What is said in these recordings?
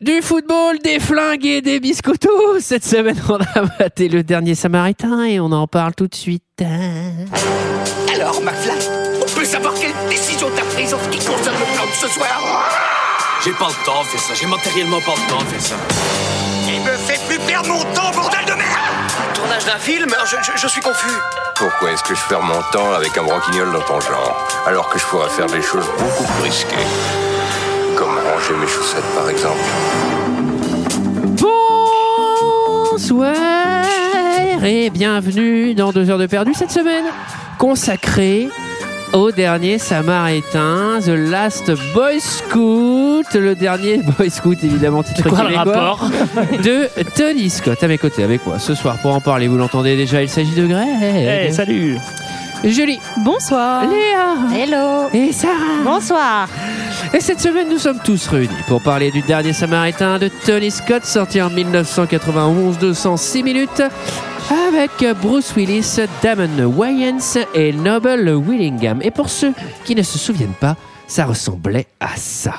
Du football, des flingues et des biscottos. Cette semaine, on a maté le dernier Samaritain et on en parle tout de suite. Alors, McFly, on peut savoir quelle décision t'as prise en ce qui concerne le plan de ce soir? J'ai pas le temps de faire ça, j'ai matériellement pas le temps de faire ça. Il me fait plus perdre mon temps, bordel de merde Tournage d'un film? Je, je- je suis confus. Pourquoi est-ce que je perds mon temps avec un broquignol dans ton genre, alors que je pourrais faire des choses beaucoup plus risquées? Comme ranger mes chaussettes, par exemple. Bonsoir et bienvenue dans 2 heures de perdu cette semaine consacrée au dernier Samaritain, The Last Boy Scout, le dernier Boy Scout évidemment titre quoi le rapport de Tony Scott à mes côtés avec moi ce soir pour en parler. Vous l'entendez déjà, il s'agit de Greg, Hey, salut Julie, Bonsoir. Léa Hello. et Sarah. Bonsoir. Et cette semaine, nous sommes tous réunis pour parler du dernier Samaritain de Tony Scott, sorti en 1991, 206 minutes, avec Bruce Willis, Damon Wayans et Noble Willingham. Et pour ceux qui ne se souviennent pas, ça ressemblait à ça.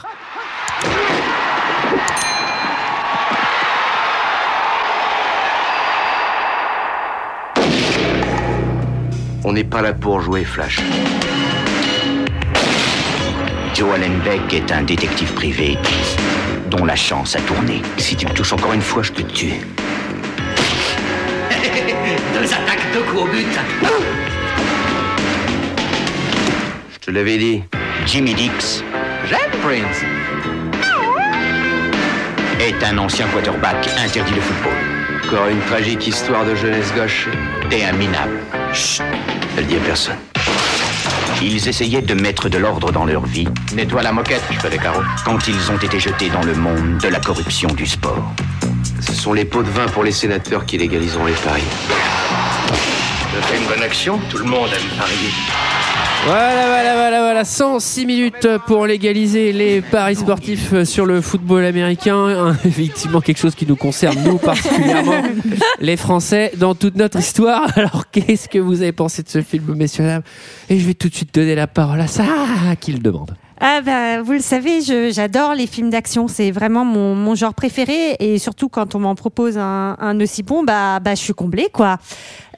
On n'est pas là pour jouer Flash. Joe Allen Beck est un détective privé dont la chance a tourné. Si tu me touches encore une fois, je te tue. Deux attaques, deux coups au but. Je te l'avais dit. Jimmy Dix J'aime Prince. est un ancien quarterback interdit de football. Encore une tragique histoire de jeunesse gauche. Et un minable. Chut, ne le dis à personne. Ils essayaient de mettre de l'ordre dans leur vie Nettoie la moquette, je fais les carreaux. quand ils ont été jetés dans le monde de la corruption du sport. Ce sont les pots de vin pour les sénateurs qui légaliseront les paris. Je fais une bonne action, tout le monde aime parier. Voilà, voilà, voilà, voilà. 106 minutes pour légaliser les paris sportifs sur le football américain. Effectivement, quelque chose qui nous concerne, nous particulièrement, les Français, dans toute notre histoire. Alors, qu'est-ce que vous avez pensé de ce film, messieurs, dames? Et je vais tout de suite donner la parole à Sarah, qui le demande. Ah bah, vous le savez, je- j'adore les films d'action. C'est vraiment mon, mon genre préféré. Et surtout, quand on m'en propose un, un aussi bon, bah, bah, je suis comblée, quoi.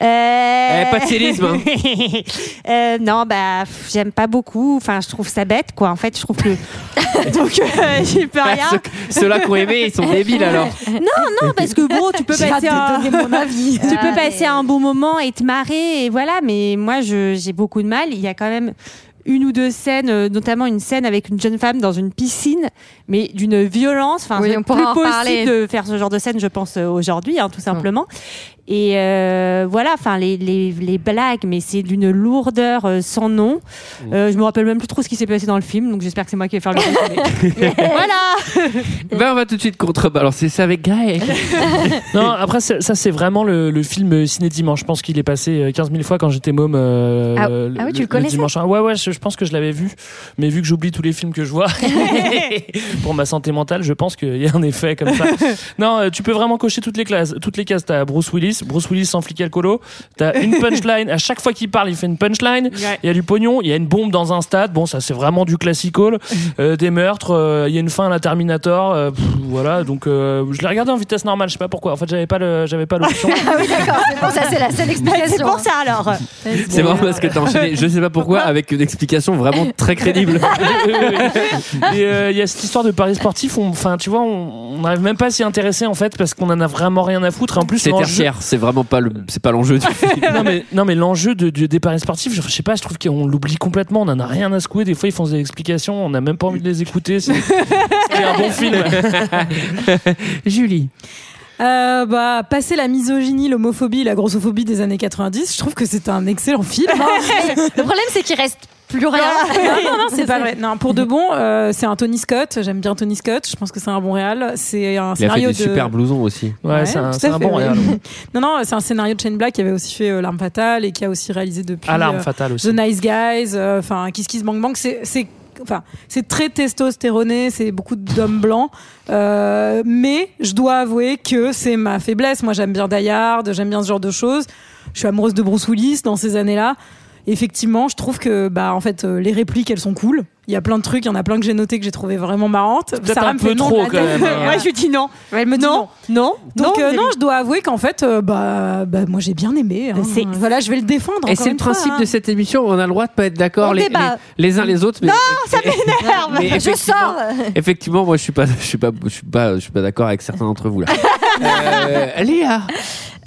Euh... Eh, pas de cynisme, hein. Euh, non, bah, j'aime pas beaucoup. Enfin, je trouve ça bête, quoi. En fait, je trouve que. Donc, euh, j'y peux rien. Ceux- Ceux-là qui ont aimé, ils sont débiles alors. Non, non, parce que bon, tu peux passer de un... donner mon avis. tu peux passer un bon moment et te marrer et voilà mais moi je- j'ai beaucoup de mal il y a quand même une ou deux scènes euh, notamment une scène avec une jeune femme dans une piscine mais d'une violence enfin Oui, c'est plus possible parler. de faire ce genre de scène je pense euh, aujourd'hui hein, tout simplement et euh, voilà enfin les, les, les blagues mais c'est d'une lourdeur euh, sans nom euh, je me rappelle même plus trop ce qui s'est passé dans le film donc j'espère que c'est moi qui vais faire le résumé voilà Ben, on va tout de suite contrebalancer ça avec Greg. Non, après, ça, c'est vraiment le, le film Ciné Dimanche. Je pense qu'il est passé euh, 15 000 fois quand j'étais môme. euh, Ah- ah oui, tu le connaissais? dimanche. Ah Ouais, ouais, je, je pense que je l'avais vu. Mais vu que j'oublie tous les films que je vois, pour ma santé mentale, je pense qu'il y a un effet comme ça. Non, euh, tu peux vraiment cocher toutes les classes. Toutes les cases. T'as Bruce Willis, Bruce Willis sans flic alcoolo. T'as une punchline. À chaque fois qu'il parle, il fait une punchline. Ouais. Il y a du pognon. Il y a une bombe dans un stade. Bon, ça, c'est vraiment du classical. Euh, des meurtres. euh, Il y a une fin à la Terminator. euh, pff, voilà. Donc, euh, je l'ai regardé en vitesse normale. Je sais pas pourquoi. En fait, j'avais pas le, j'avais pas l'option. Ah oui, d'accord, c'est pour ça, c'est la seule explication. c'est pour ça alors C'est marrant parce que t'as enchaîné, je sais pas pourquoi, avec une explication vraiment très crédible. Euh, il y a cette histoire de paris sportifs. on- Enfin, tu vois, on n'arrive même pas à s'y intéresser en fait parce qu'on en a vraiment rien à foutre. Et en plus, C'est tertiaire, c'est vraiment pas le, c'est pas l'enjeu du film. non mais non mais l'enjeu de, de- des paris sportifs, je, je sais pas, je trouve qu'on l'oublie complètement. On en a rien à secouer. Des fois, ils font des explications, on n'a même pas envie de les écouter. C'est c'était un bon film. Julie. Euh, bah, passer la misogynie, l'homophobie, la grossophobie des années 90, je trouve que c'est un excellent film. Le problème, c'est qu'il reste plus rien. non, non, non, c'est pas vrai. Non, pour de bon, euh, c'est un Tony Scott. J'aime bien Tony Scott. Je pense que c'est un bon réal. C'est un Il a fait scénario des de. super blousons aussi. Ouais, Ouais, c'est un, bon réal. non, non, c'est un scénario de Shane Black qui avait aussi fait euh, L'arme fatale et qui a aussi réalisé depuis. Alarme euh, fatale aussi. The Nice Guys, euh, enfin Kiss Kiss Bang Bang, c'est enfin c'est très testostéroné, c'est beaucoup d'hommes blancs, euh, mais je dois avouer que c'est ma faiblesse. Moi, j'aime bien Die Hard, j'aime bien ce genre de choses. Je suis amoureuse de Bruce dans ces années-là. Effectivement, je trouve que bah en fait euh, les répliques elles sont cool. Il y a plein de trucs, il y en a plein que j'ai noté que j'ai trouvé vraiment marrantes. Sarah un me peu fait non trop, la quand même, hein. Ouais, je lui dis non. Elle me dit non. Non, Donc non, euh, non, je dois avouer qu'en fait, euh, bah, bah, moi j'ai bien aimé. hein. Voilà, je vais le défendre. Et c'est le fois, principe hein. de cette émission, on a le droit de pas être d'accord les, débat. les, les uns les autres. Mais, Non, ça m'énerve. Je sors. Effectivement, moi je suis pas, je suis pas, je suis pas, je suis pas d'accord avec certains d'entre vous là. euh, Léa,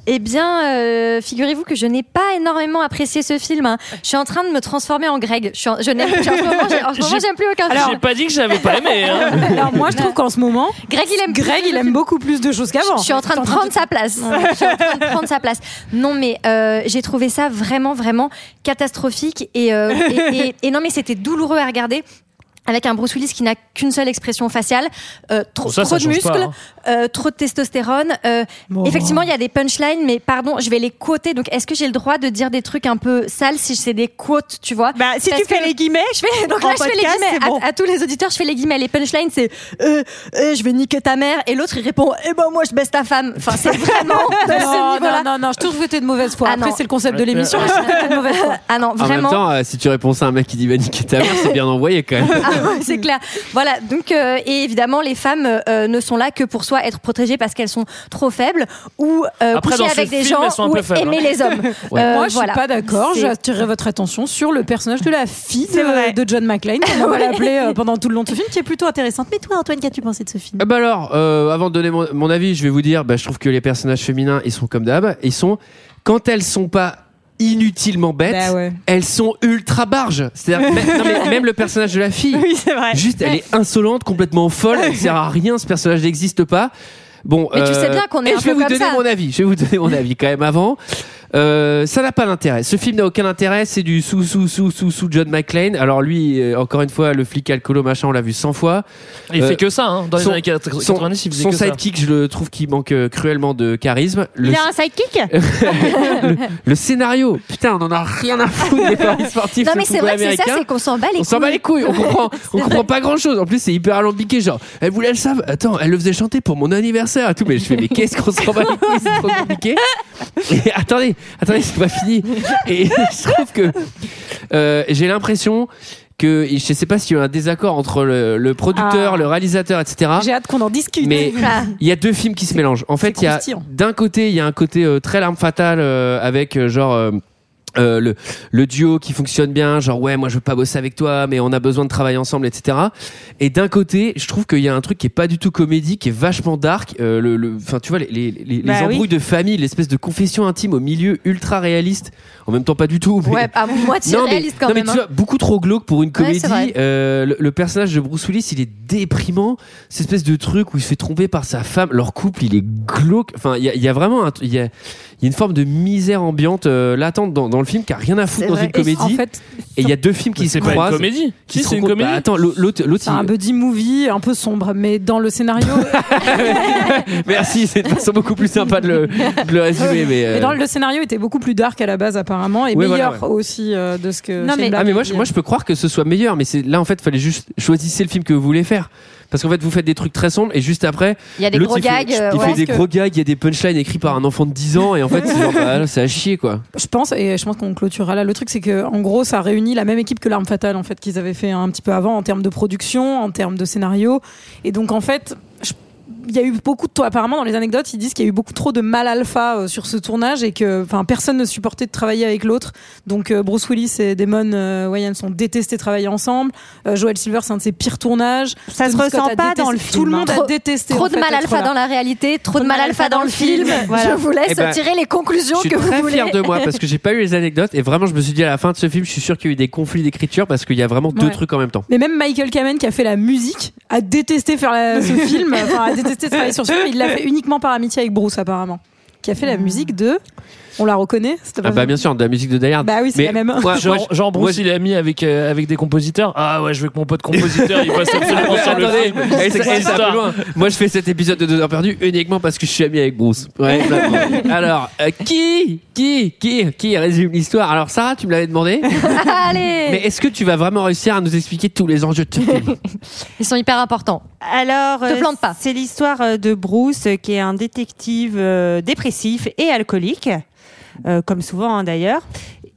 Eh bien, euh, figurez-vous que je n'ai pas énormément apprécié ce film. hein. Je suis en train de me transformer en Greg. Je, suis en- je n'aime, en ce moment, j'ai- en ce moment, J'ai- j'aime plus aucun J'ai film. pas dit que j'avais pas aimé. Hein. Alors moi, je trouve qu'en ce moment, Greg, il aime Greg, il aime beaucoup plus de choses qu'avant. Je suis en train de prendre sa place. Je suis en train de prendre sa place. Non, mais euh, j'ai trouvé ça vraiment, vraiment catastrophique. Et, euh, et, et- et non, mais c'était douloureux à regarder. Avec un Bruce Willis qui n'a qu'une seule expression faciale, euh, trop, Bon, ça, trop ça de pas, muscles, hein. euh, trop de testostérone. euh, Bon. Effectivement, il y a des punchlines, mais pardon, je vais les quoter. Donc, est-ce que j'ai le droit de dire des trucs un peu sales si c'est des quotes, tu vois? Bah, si Parce tu fais les guillemets, je fais, donc là, je fais les guillemets. c'est bon. À, à tous les auditeurs, je fais les guillemets. Les punchlines, c'est euh, euh, je vais niquer ta mère. Et l'autre, il répond Eh ben, moi, je baisse ta femme. Enfin, c'est vraiment de ce Non, niveau-là. non, non, non, je trouve que t'es de mauvaise foi. Ah, Après, c'est le concept de l'émission. Ah non, en même vraiment. temps, euh, si tu réponds à un mec qui dit va niquer ta mère, c'est bien envoyé quand même. Ah c'est clair. Voilà. Donc, euh, et évidemment, les femmes euh, ne sont là que pour soit être protégées parce qu'elles sont trop faibles ou euh, Après, coucher dans ce avec des film, gens elles sont un ou peu faibles, aimer hein. les hommes. Ouais. Euh, Moi, je voilà. suis pas d'accord. C'est- J'attirerai votre attention sur le personnage de la fille C'est vrai. de, de John McClane, comme on va l'appeler euh, pendant tout le long de ce film, qui est plutôt intéressante. Mais toi, Antoine, qu'as-tu pensé de ce film? Ah bah alors, euh, avant de donner mon, mon avis, je vais vous dire, bah, je trouve que les personnages féminins, ils sont comme d'hab. Ils sont, quand elles sont pas inutilement bêtes, Bah ouais. elles sont ultra barges. C'est-à-dire, même, le personnage de la fille, Oui, c'est vrai. juste, elle est insolente, complètement folle, elle sert à rien, ce personnage n'existe pas. Bon, Mais tu euh, sais bien qu'on est et un je vais peu vous comme donner ça. mon avis. Je vais vous donner mon avis quand même avant. Euh, ça n'a pas d'intérêt. Ce film n'a aucun intérêt. C'est du sous sous sous sous sous John McClane. Alors lui, euh, encore une fois, le flic alcoolo machin, on l'a vu 100 fois. Il Euh, fait que ça. Hein. Dans les son- années 90, Son, il faisait son que ça. sidekick, je le trouve qu'il manque euh, cruellement de charisme. Le, Il a un sidekick le, le scénario, putain, on en a rien à foutre des paris sportifs. Non, mais c'est vrai que c'est ça, c'est qu'on s'en bat les On s'en bat les couilles, on comprend, on comprend pas grand chose. En plus, c'est hyper alambiqué. Genre, elle voulait le savoir. Attends, elle le faisait chanter pour mon anniversaire et tout. Mais je fais, mais qu'est-ce qu'on s'en bat les couilles C'est trop compliqué. Et attendez, attendez, c'est pas fini. Et je trouve que euh, j'ai l'impression que je sais pas s'il y a un désaccord entre le, le producteur, Ah. le réalisateur, etc. J'ai hâte qu'on en discute. Mais il y a deux films qui se mélangent. En fait, il y a d'un côté, il y a un côté euh, très larme fatale euh, avec genre euh, le, le duo qui fonctionne bien, genre ouais, moi je veux pas bosser avec toi, mais on a besoin de travailler ensemble, etc. Et d'un côté, je trouve qu'il y a un truc qui est pas du tout comédie, qui est vachement dark. euh, le, enfin, tu vois, les, les, les, les Bah oui. embrouilles de famille, l'espèce de confession intime au milieu ultra réaliste. En même temps, pas du tout. mais- Ouais, à moitié non, mais, réaliste quand non, mais même. tu hein. vois, beaucoup trop glauque pour une comédie. Euh, le, le personnage de Bruce Willis, il est déprimant. Cette espèce de truc où il se fait tromper par sa femme. Leur couple, il est glauque. Enfin, il y a, il y a vraiment il y a, il y a une forme de misère ambiante latente dans, dans le film qui a rien à foutre C'est dans vrai. une Et comédie. En fait, Et il y a deux films qui se C'est pas une croisent. comédie. qui Si, c'est une comédie. Bah, attends, l'autre, l'autre, c'est un buddy movie un peu sombre, mais dans le scénario, merci, c'est une façon beaucoup plus sympa de le, de le résumer. Mais, euh, mais dans le, le scénario était beaucoup plus dark à la base apparemment et meilleur voilà, aussi euh, de ce que. Non, mais- Ah mais moi je, moi je peux croire que ce soit meilleur mais c'est là en fait fallait juste choisissez le film que vous voulez faire parce qu'en fait vous faites des trucs très sombres et juste après Il y a des gros il fait- gags. euh, il ouais. fait des que- gros gags il y a des punchlines écrits par un enfant de 10 ans et en fait c'est genre bah, à chier quoi Je pense, et je pense qu'on clôturera là. Le truc, c'est que, en gros, ça réunit la même équipe que L'Arme Fatale, en fait, qu'ils avaient fait un petit peu avant, en termes de production, en termes de scénario. Et donc, en fait, je- il y a eu beaucoup de apparemment dans les anecdotes ils disent qu'il y a eu beaucoup trop de mal alpha euh, sur ce tournage et que enfin personne ne supportait de travailler avec l'autre donc euh, Bruce Willis et Damon euh, Wayans ont détesté travailler ensemble Euh, Joel Silver c'est un de ses pires tournages Ça se Tony Scott ressent pas détesté- dans le tout film, le monde hein. a détesté Trop en de fait, mal alpha dans la réalité, trop de mal alpha dans le film. Voilà. Je vous laisse Eh ben, tirer les conclusions je suis que vous très voulez. fier de moi parce que j'ai pas eu les anecdotes et vraiment je me suis dit à la fin de ce film je suis sûr qu'il y a eu des conflits d'écriture parce qu'il y a vraiment deux trucs en même temps Mais même Michael Kamen qui a fait la musique a détesté faire la- ce film, enfin a détesté travailler sur ce film. Il l'a fait uniquement par amitié avec Bruce apparemment, qui a fait la musique de. On la reconnaît ah bah bien sûr de la musique de Die Hard Bah oui, c'est la même. moi- genre moi, Bruce, il est ami avec, euh, avec des compositeurs. Ah ouais, je veux que mon pote compositeur, il passe absolument sur le film. et C'est ça- plus loin. Moi, je fais cet épisode de 2 heures perdues uniquement parce que je suis ami avec Bruce. Ouais. Alors, euh, qui, qui, qui, qui résume l'histoire? Alors, Sarah, tu me l'avais demandé. Allez Mais est-ce que tu vas vraiment réussir à nous expliquer tous les enjeux de ce film? Ils sont hyper importants. Alors, euh, plante pas. c'est l'histoire euh, de Bruce, qui est un détective euh, dépressif et alcoolique, euh, comme souvent hein, d'ailleurs.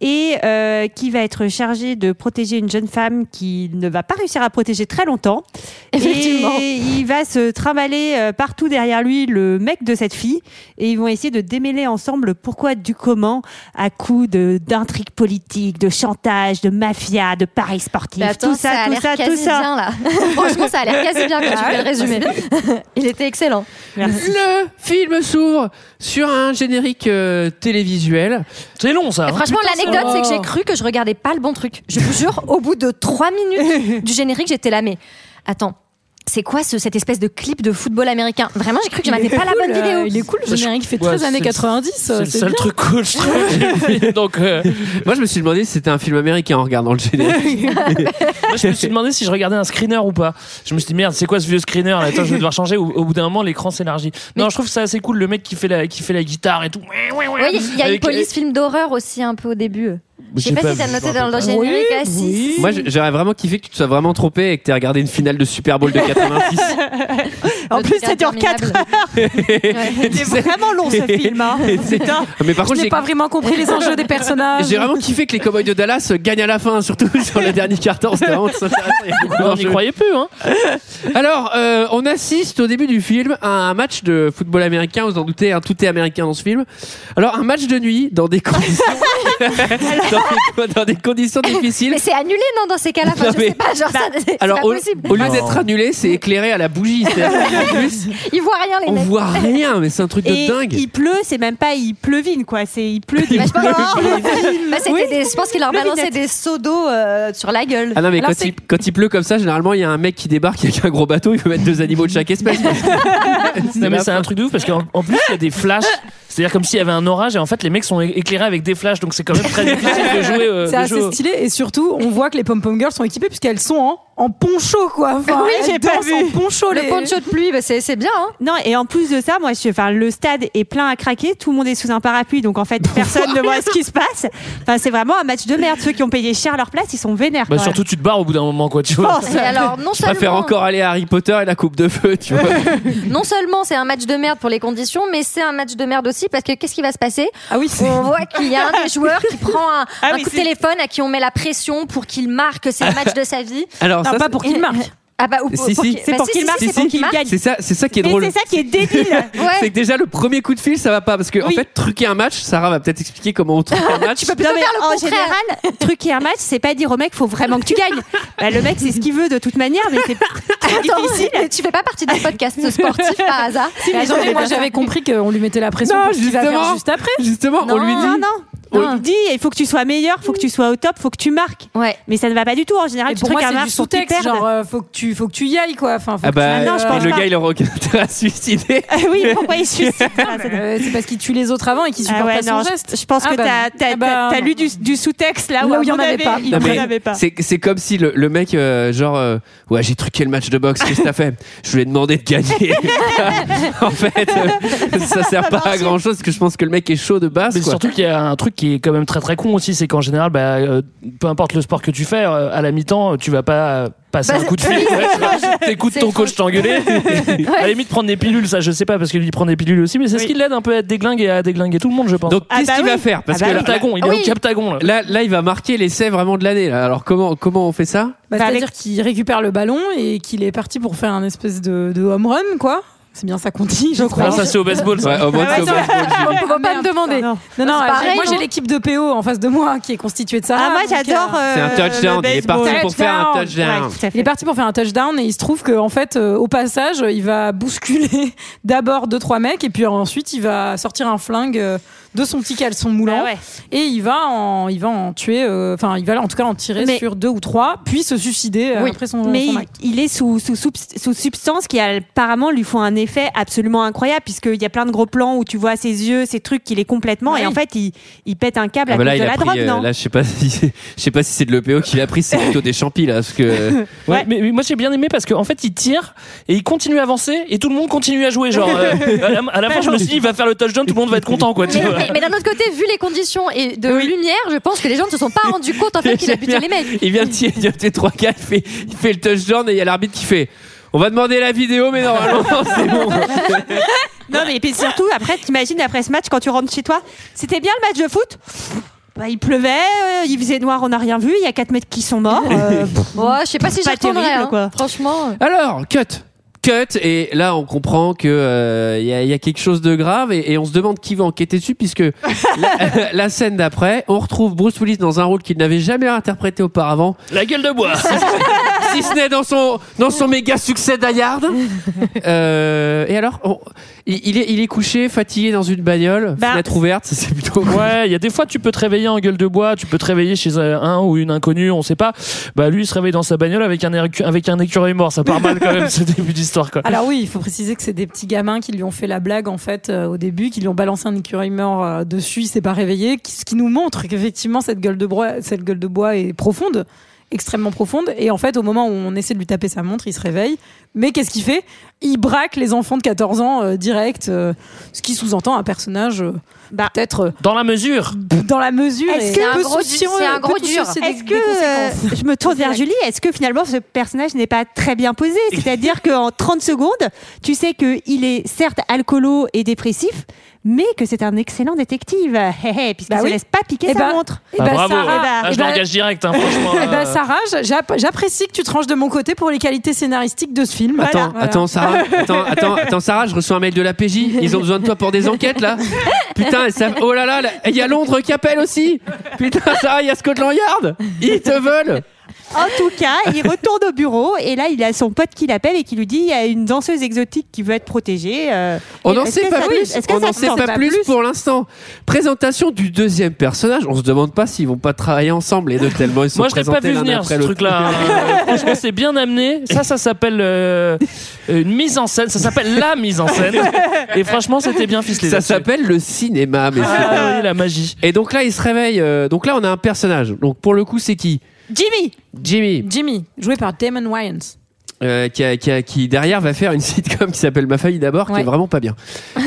Et euh, qui va être chargé de protéger une jeune femme qui ne va pas réussir à protéger très longtemps. Effectivement. Et il va se trimballer euh, partout derrière lui le mec de cette fille et ils vont essayer de démêler ensemble le pourquoi du comment à coup de d'intrigues politiques, de chantage, de mafia, de paris sportifs, Mais attends, tout ça, a tout l'air ça, quasi tout ça. bien là. Franchement, ça a l'air quasi bien quand tu Ah fais le résumé. Il était excellent. Le film s'ouvre sur un générique euh, télévisuel. C'est long ça. Et hein. franchement, putain, l'anecdote, c'est que j'ai cru que je regardais pas le bon truc. Je vous jure, au bout de trois minutes du générique, j'étais là, mais attends. C'est quoi ce, cette espèce de clip de football américain? Vraiment, j'ai cru que je est pas la cool, bonne vidéo. euh, Il est cool, le Bah, générique fait ouais, 13 années c'est- 90. C'est euh, le seul bien. truc cool, je trouve. Donc, euh, Moi, je me suis demandé si c'était un film américain en regardant le générique. moi, je me suis demandé si je regardais un screener ou pas. Je me suis dit, merde, c'est quoi ce vieux screener? Là Attends, je vais devoir changer. Au, au bout d'un moment, l'écran s'élargit. Non, je trouve c'est assez cool. Le mec qui fait la, qui fait la guitare et tout. Oui, il y a une Avec- police film d'horreur aussi un peu au début. Je sais pas, pas si t'as noté dans le générique. Oui, ah, si, oui. si, si. Moi, j'aurais vraiment kiffé que tu te sois vraiment trompé et que tu aies regardé une finale de Super Bowl de 86. En plus, ça dure 4 interminable. heures. C'est vraiment long ce film. Hein. Mais par Je contre, n'ai j'ai pas vraiment compris les enjeux des personnages. j'ai vraiment kiffé que les Cowboys de Dallas gagnent à la fin, surtout sur le dernier carton. C'était vraiment On n'y croyait plus, hein. Alors, euh, on assiste au début du film à un match de football américain. Vous en doutez, hein, tout est américain dans ce film. Alors, un match de nuit dans des conditions, dans, des, dans des conditions difficiles. Mais c'est annulé, non, dans ces cas-là Enfin, Je mais- sais pas, genre, ça, c'est c'est Alors, pas au, possible. au lieu d'être annulé, c'est éclairé à la bougie. C'est-à-dire qu'en plus, Ils voient rien, les on mecs. voit rien, mais c'est un truc de Et dingue. il pleut, c'est même pas il pleuvine quoi, c'est il pleut des Bah, je pense, Bah, c'était Oui. des- je pense qu'il leur Le balançait des seaux d'eau euh, sur la gueule. Ah non, mais Alors, quand il, quand il pleut comme ça, généralement, il y a un mec qui débarque avec un gros bateau, il peut mettre deux animaux de chaque espèce. Non, mais c'est un truc de ouf parce qu'en en plus, il y a des flashs. C'est-à-dire comme s'il y avait un orage et en fait, les mecs sont éclairés avec des flashs. Donc, c'est quand même très difficile de jouer. euh, C'est assez stylé et surtout on voit que les pom pom girls sont équipées puisqu'elles sont en, en poncho quoi. Enfin, Oui, j'ai pas vu. en poncho Le les. poncho de pluie, bah, c'est bien. Hein. Non, et en plus de ça, moi, je, enfin, le stade est plein à craquer, tout le monde est sous un parapluie, donc en fait, personne ne voit ce qui se passe. Enfin, c'est vraiment un match de merde. Ceux qui ont payé cher leur place, ils sont vénères. Bah, surtout, tu te barres au bout d'un moment, quoi. Tu vois. Et alors, non Je préfère seulement, encore aller à Harry Potter et la coupe de feu, tu vois. non seulement c'est un match de merde pour les conditions, mais c'est un match de merde aussi parce que qu'est-ce qui va se passer? Ah oui, c'est. On voit qu'il y a un des joueurs qui prend un, Ah un oui, coup de téléphone à qui on met la pression pour qu'il marque que c'est le match de sa vie. Alors, Non, ça, pas pour qu'il marque. Ah bah, ou, Si, pour si. C'est bah, pour si, qu'il si, marque, c'est c'est pour pour qu'il gagne. c'est ça, c'est ça qui est Mais drôle. c'est ça qui est débile. Ouais. C'est que déjà le premier coup de fil, ça va pas parce que en fait truquer un match, Sarah va peut-être expliquer comment on truque un match. Tu peux plutôt Non, faire le en contraire. général, truquer un match, c'est pas dire au mec, faut vraiment que tu gagnes. Bah, le mec, c'est ce qu'il veut de toute manière, mais c'est difficile. tu fais pas partie des podcasts sportifs par hasard? Mais attendez, moi j'avais compris qu'on lui mettait la pression Non, pour ce qu'il va faire justement. juste après. Justement, on lui dit. Non, non. On lui dit, il faut que tu sois meilleur, faut que tu sois au top, faut que tu marques. Ouais. Mais ça ne va pas du tout. En général, Et tu pour moi c'est du sous-texte, genre euh, faut que tu faut que tu y ailles quoi. Enfin, faut Ah que bah, non, je pense le pas. gars il aura aucun intérêt suicider. oui, pourquoi il suicide c'est- Euh, c'est parce qu'il tue les autres avant et qu'il Ah supporte ouais, pas non, son je- geste. Je pense Ah que bah, t'as t'as- ah bah, non. lu du, du sous-texte là, Là où, il y en avait pas. Il Non, n'en mais avait pas. C'est c'est comme si le, le mec, euh, genre, euh, ouais, j'ai truqué le match de boxe, qu'est-ce que t'as fait? Je lui ai demandé de gagner. en fait, ça sert pas à grand chose parce que je pense que le mec est chaud de base. Mais surtout qu'il y a un truc qui est quand même très très con aussi, c'est qu'en général, bah, euh, peu importe le sport que tu fais, euh, à la mi-temps, tu vas pas euh, passer Bah, un coup de fil. ouais. T'écoutes ton coach t'engueuler. À la limite, prendre des pilules, ça je sais pas, parce que lui il prend des pilules aussi, mais c'est ce qui l'aide un peu à être déglingue et à déglinguer tout le monde, je pense. Donc, Ah qu'est-ce bah qu'il oui. va faire Parce Ah bah que là, il est Oui. au Captagon là. là, là, il va marquer l'essai vraiment de l'année. là. Alors, comment, comment on fait ça Bah, Bah, C'est-à-dire avec- qu'il récupère le ballon et qu'il est parti pour faire un espèce de, de home run quoi. C'est bien ça qu'on dit, je crois. Alors ça c'est au baseball ça. Ouais, au moins, Ah ouais, c'est au ça- baseball, Julie. On va pas me demander. Non, non, non, C'est pareil, moi j'ai non l'équipe de PO en face de moi qui est constituée de ça. Ah, moi j'adore. euh, C'est un touchdown, le il est parti pour faire un touchdown. Ouais, Il est parti pour faire un touchdown et il se trouve qu'en fait, euh, au passage, il va bousculer d'abord deux trois mecs et puis ensuite il va sortir un flingue euh, de son petit caleçon moulant Ah ouais. et il va en, il va en tuer, euh, enfin il va en tout cas en tirer Mais- sur deux ou trois, puis se suicider euh, Oui. après son, Mais son il, acte. il est sous, sous, sous, substance qui apparemment lui font un effet absolument incroyable puisqu'il y a plein de gros plans où tu vois ses yeux, ses trucs qu'il est complètement Ouais. et en fait il, il pète un câble Ah à bah là, de la pris. drogue, euh, non là, je sais pas si, je sais pas si c'est de l'EPO qu'il a pris, c'est plutôt des champis là, parce que. Ouais, mais, mais moi j'ai bien aimé parce qu'en fait il tire et il continue à avancer et tout le monde continue à jouer. Genre euh, à, la, à la fin je me suis dit il va faire le touchdown, tout le monde va être content quoi. Tu vois. mais- mais d'un autre côté, vu les conditions et de Oui. lumière, je pense que les gens ne se sont pas rendus compte en fait qu'il a buté les mecs. Il vient de tirer, trois gars, il fait, il fait le touchdown et il y a l'arbitre qui fait. On va demander la vidéo, mais normalement c'est bon. Non mais puis surtout après t'imagines après ce match quand tu rentres chez toi, c'était bien le match de foot? Bah, il pleuvait, euh, il faisait noir, on n'a rien vu. Il y a 4 mètres qui sont morts. euh, Ouais, je sais pas si terrible, hein. quoi. Franchement. Alors, cut. Cut, et là on comprend que euh, il y, a- il y a quelque chose de grave et, et on se demande qui va enquêter dessus puisque la, la scène d'après, on retrouve Bruce Willis dans un rôle qu'il n'avait jamais interprété auparavant, La gueule de bois. si ce n'est dans son dans son méga succès d'Ayard. Euh, et alors, on- il, il est il est couché, fatigué dans une bagnole, Bah. fenêtre ouverte, c'est plutôt Ouais, il y a des fois tu peux te réveiller en gueule de bois, tu peux te réveiller chez un ou une inconnue, on sait pas. Bah lui il se réveille dans sa bagnole avec un avec un écureuil mort, ça part mal quand même ce début d'histoire quoi. Alors oui, il faut préciser que c'est des petits gamins qui lui ont fait la blague en fait euh, au début, qui lui ont balancé un écureuil mort euh, dessus, il s'est pas réveillé, ce qui nous montre qu'effectivement cette gueule de bois, cette gueule de bois est profonde, extrêmement profonde. Et en fait, au moment où on essaie de lui taper sa montre, il se réveille. Mais qu'est-ce qu'il fait? Il braque les enfants de 14 ans euh, direct, euh, ce qui sous-entend un personnage euh, Bah. peut-être euh, Dans la mesure. dans la mesure. Est-ce et que- C'est un gros soucier dur. Est-ce que euh, je me tourne vers Julie Est-ce que finalement ce personnage n'est pas très bien posé? C'est-à-dire qu'en 30 secondes, tu sais qu'il est certes alcoolo et dépressif, mais que c'est un excellent détective, Hé, hé, puisqu'il Bah oui. se laisse pas piquer Eh sa ben, montre. Eh Ah, ben, bravo. Sarah, Ah, eh je ben, l'engage direct hein, franchement. Euh, Sarah, j'app- j'apprécie que tu te ranges de mon côté pour les qualités scénaristiques de ce film. Attends, Voilà. attends, Sarah, attends, attends, attends, Sarah, je reçois un mail de la PJ. Ils ont besoin de toi pour des enquêtes là? Putain, ça, oh là là, il y a Londres qui appelle aussi. Putain, Sarah, il y a Scotland Yard. Ils te veulent. En tout cas, il retourne au bureau et là, il a son pote qui l'appelle et qui lui dit il y a une danseuse exotique qui veut être protégée. euh, On n'en sait pas plus. est-ce que On ça n'en sait pas plus pour l'instant. Présentation du deuxième personnage. On se demande pas s'ils vont pas travailler ensemble les deux tellement ils sont Moi, je l'ai pas présentés vu l'un venir après ce l'autre. truc-là. Euh, franchement, c'est bien amené. Ça, ça s'appelle euh, une mise en scène. Ça s'appelle la mise en scène. Et franchement, c'était bien ficelé. Ça s'appelle le cinéma, messieurs. Ah oui, la magie. Et donc là, il se réveille. euh, donc là, on a un personnage. Donc pour le coup, c'est qui? Jimmy Jimmy, Jimmy, joué par Damon Wayans. Euh, qui, a- qui, a- qui derrière va faire une sitcom qui s'appelle Ma famille d'abord, qui est vraiment pas bien.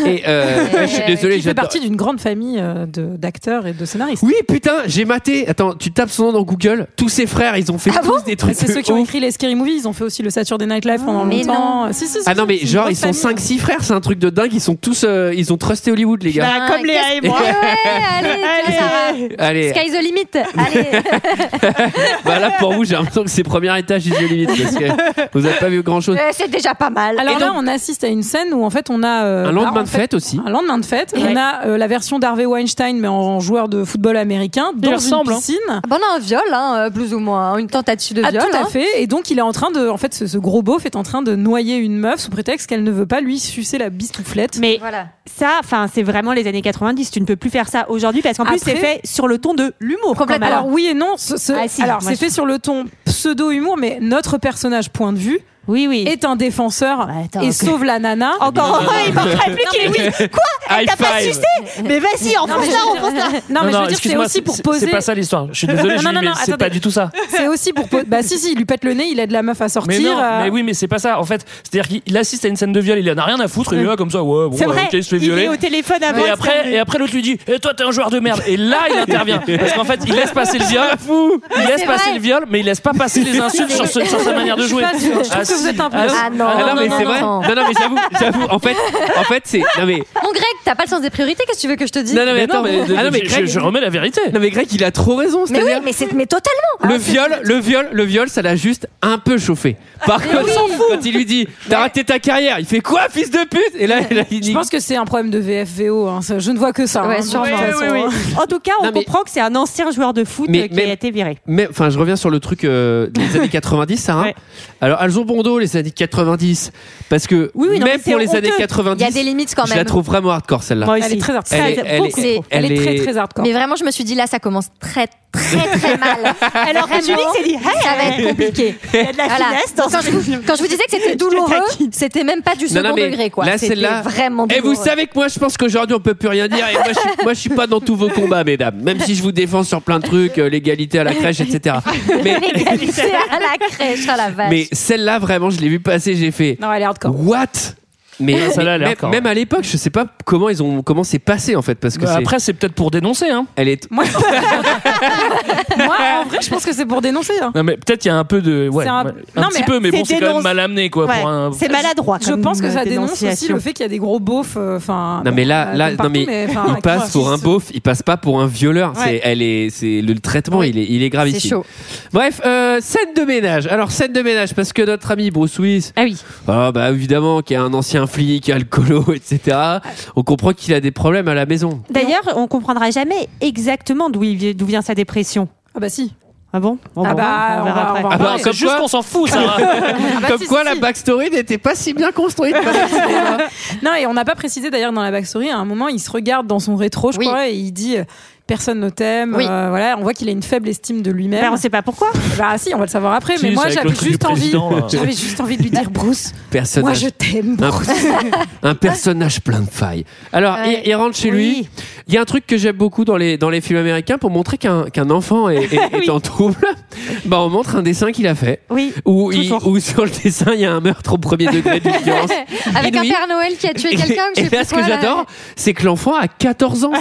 Et euh, je suis désolé, qui fait partie d'une grande famille euh, de- d'acteurs et de scénaristes. Oui, putain, j'ai maté. Attends, tu tapes son nom dans Google. Tous ses frères, ils ont fait tous des trucs. C'est de ceux qui ont ouf. écrit les Scary Movies, ils ont fait aussi le Saturday Night Live pendant Mais longtemps. Si, si, si, Ah non, mais c'est genre, ils sont famille. 5-6 frères, c'est un truc de dingue. Ils sont tous. euh, ils ont trusté Hollywood, les gars. Bah, Comme Léa et moi. Ouais, allez. Allez, Sky the limit. Allez. bah là, pour vous, j'ai l'impression que c'est premier étage is the limit parce que vous avez pas vu grand chose. Euh, C'est déjà pas mal. Alors Et là, donc- on assiste à une scène où en fait on a euh, Un lendemain bah, en de fait, fête aussi. Un lendemain de fête. Ouais. On a euh, la version d'Harvey Weinstein mais en joueur de football américain dans ressemble, une hein. piscine. Ah bah, on a un viol, hein, euh, plus ou moins, une tentative de Ah, viol. tout à hein. fait. Et donc il est en train de, en fait, ce, ce gros beauf est en train de noyer une meuf sous prétexte qu'elle ne veut pas lui sucer la bistouflette. Mais Voilà. ça, enfin, c'est vraiment les années 90. Tu ne peux plus faire ça aujourd'hui parce qu'en plus, Après- c'est fait sur le ton de l'humour. quand même. Alors oui et non. ce- ce- Ah, si, alors moi, c'est je- fait sur le ton pseudo humour, mais notre personnage point de vue oui, oui. est un défenseur attends, et sauve la nana. Encore heureux, il parlerait plus qu'il est oui. Quoi? High T'as pas sucé Mais vas-y, enfonce-la, enfonce-la. Non, mais je veux dire, c'est aussi pour poser. C'est pas ça l'histoire. Je suis désolé, Non, non, non, mais c'est pas du tout ça. C'est aussi pour. po- Bah si, si, il lui pète le nez, il aide la meuf à sortir. Mais non, euh, mais oui, mais c'est pas ça. En fait, c'est-à-dire qu'il assiste à une scène de viol, il en a rien à foutre, il est là comme ça, ouais, bon, vrai. ok, il se fait il violer. est au téléphone avant. Et après, et après l'autre lui dit Et toi t'es un joueur de merde Et là il intervient Parce qu'en fait il laisse passer le viol Il laisse passer le viol Mais il laisse pas passer les insultes sur, sa manière de jouer Je que vous êtes un peu-. Ah non. Ah non, mais non, c'est non, vrai. non. Non, mais j'avoue, j'avoue. En fait, en fait, c'est. Non, mais. Mon Greg, t'as pas le sens des priorités, qu'est-ce que tu veux que je te dise Non, non, mais Mais attends, mais, mais. Ah non, mais je, Greg. je remets la vérité Non, mais Greg, il a trop raison. Mais oui, C'est-à-dire. mais, c'est- mais totalement. Le viol, le viol, le viol, ça l'a juste un peu chauffé. Par contre, quand il lui dit T'as raté ta carrière, il fait quoi, fils de pute? Et là, il Je dit pense que c'est un problème de VFVO. hein, ça, Je ne vois que ça. Ouais, hein, hein. En tout cas, on mais- comprend que c'est un ancien joueur de foot Mais- qui mais- a été viré. Mais enfin, je reviens sur le truc euh, des années 90, Sarah. Ouais. Alors, elles ont bon dos les années 90, parce que Oui, oui, non, même mais pour les années honteux. 90, Il y a des limites quand je la même. trouve vraiment hardcore celle-là. Elle est très hardcore. Elle est- elle beaucoup est- trop. Elle, Elle est très est- très hardcore. Mais vraiment, je me suis dit là, ça commence très, très, très mal. Alors que Julie s'est dit, hey, ça va être compliqué. il y a de la Voilà. finesse dans Quand ce je, film. quand je vous disais que c'était douloureux, c'était même pas du second non, degré, quoi. là, celle-là- vraiment Et douloureux. vous savez que moi, je pense qu'aujourd'hui, on peut plus rien dire. Et moi, je suis, moi, je suis pas dans tous vos combats, mesdames. Même si je vous défends sur plein de trucs, euh, l'égalité à la crèche, etc. Mais, L'égalité à la crèche, à la vache. mais celle-là, vraiment, je l'ai vu passer, j'ai fait. Non, elle est hardcore. What? Mais, Ah, mais même, à l'époque, je sais pas comment ils ont comment c'est passé en fait parce que Bah, après, c'est peut-être pour dénoncer. Hein. elle est Moi, Moi, en vrai, je pense que c'est pour dénoncer. hein. Non, mais peut-être qu'il y a un peu de. Ouais, C'est un- un, Non, petit mais peu, mais c'est bon, c'est quand même mal amené, quoi. Ouais, Pour un... C'est maladroit. Je pense que euh, ça dénonce aussi le fait qu'il y a des gros beaufs. euh, Enfin. Non mais là, euh, là, non mais, il passe pour un beauf, il passe pas pour un violeur. Ouais. C'est, elle est, c'est le traitement, il est, il est C'est gravissime. chaud. Bref, euh, scène de ménage. Alors scène de ménage parce que notre ami Bruce Willis, Ah oui. ah bah évidemment, qui est un ancien flic, alcoolo, etc. On comprend qu'il a des problèmes à la maison. D'ailleurs, on comprendra jamais exactement d'où il vient- d'où vient sa dépression. Ah bah si. Ah bon? Bon, Ah bon, bah, on on verra va- après. on va Ah bah, c'est comme juste quoi- qu'on s'en fout, Sarah. Ah bah Comme si, quoi si, la si. backstory n'était pas si bien construite. cinéma. Non, et on n'a pas précisé d'ailleurs dans la backstory, à un moment, il se regarde dans son rétro, je Oui. crois, et il dit euh, Personne ne t'aime. Oui. euh, voilà, on voit qu'il a une faible estime de lui-même. Bah, on sait pas pourquoi. Bah si, on va le savoir après. Si, mais moi, j'avais juste envie, j'avais juste envie de lui dire Bruce. Moi, Personnage, je t'aime, un, Bruce. un personnage plein de failles. Alors, Ouais. il, il rentre chez lui. Il y a un truc que j'aime beaucoup dans les, dans les films américains pour montrer qu'un qu'un enfant est, est- est en trouble. Bah, on montre un dessin qu'il a fait. Oui. Où, il- où sur le dessin, il y a un meurtre au premier degré d'une violence. Avec un. Père Noël qui a tué quelqu'un. je Et là, ce que quoi, j'adore, c'est que l'enfant a 14 ans.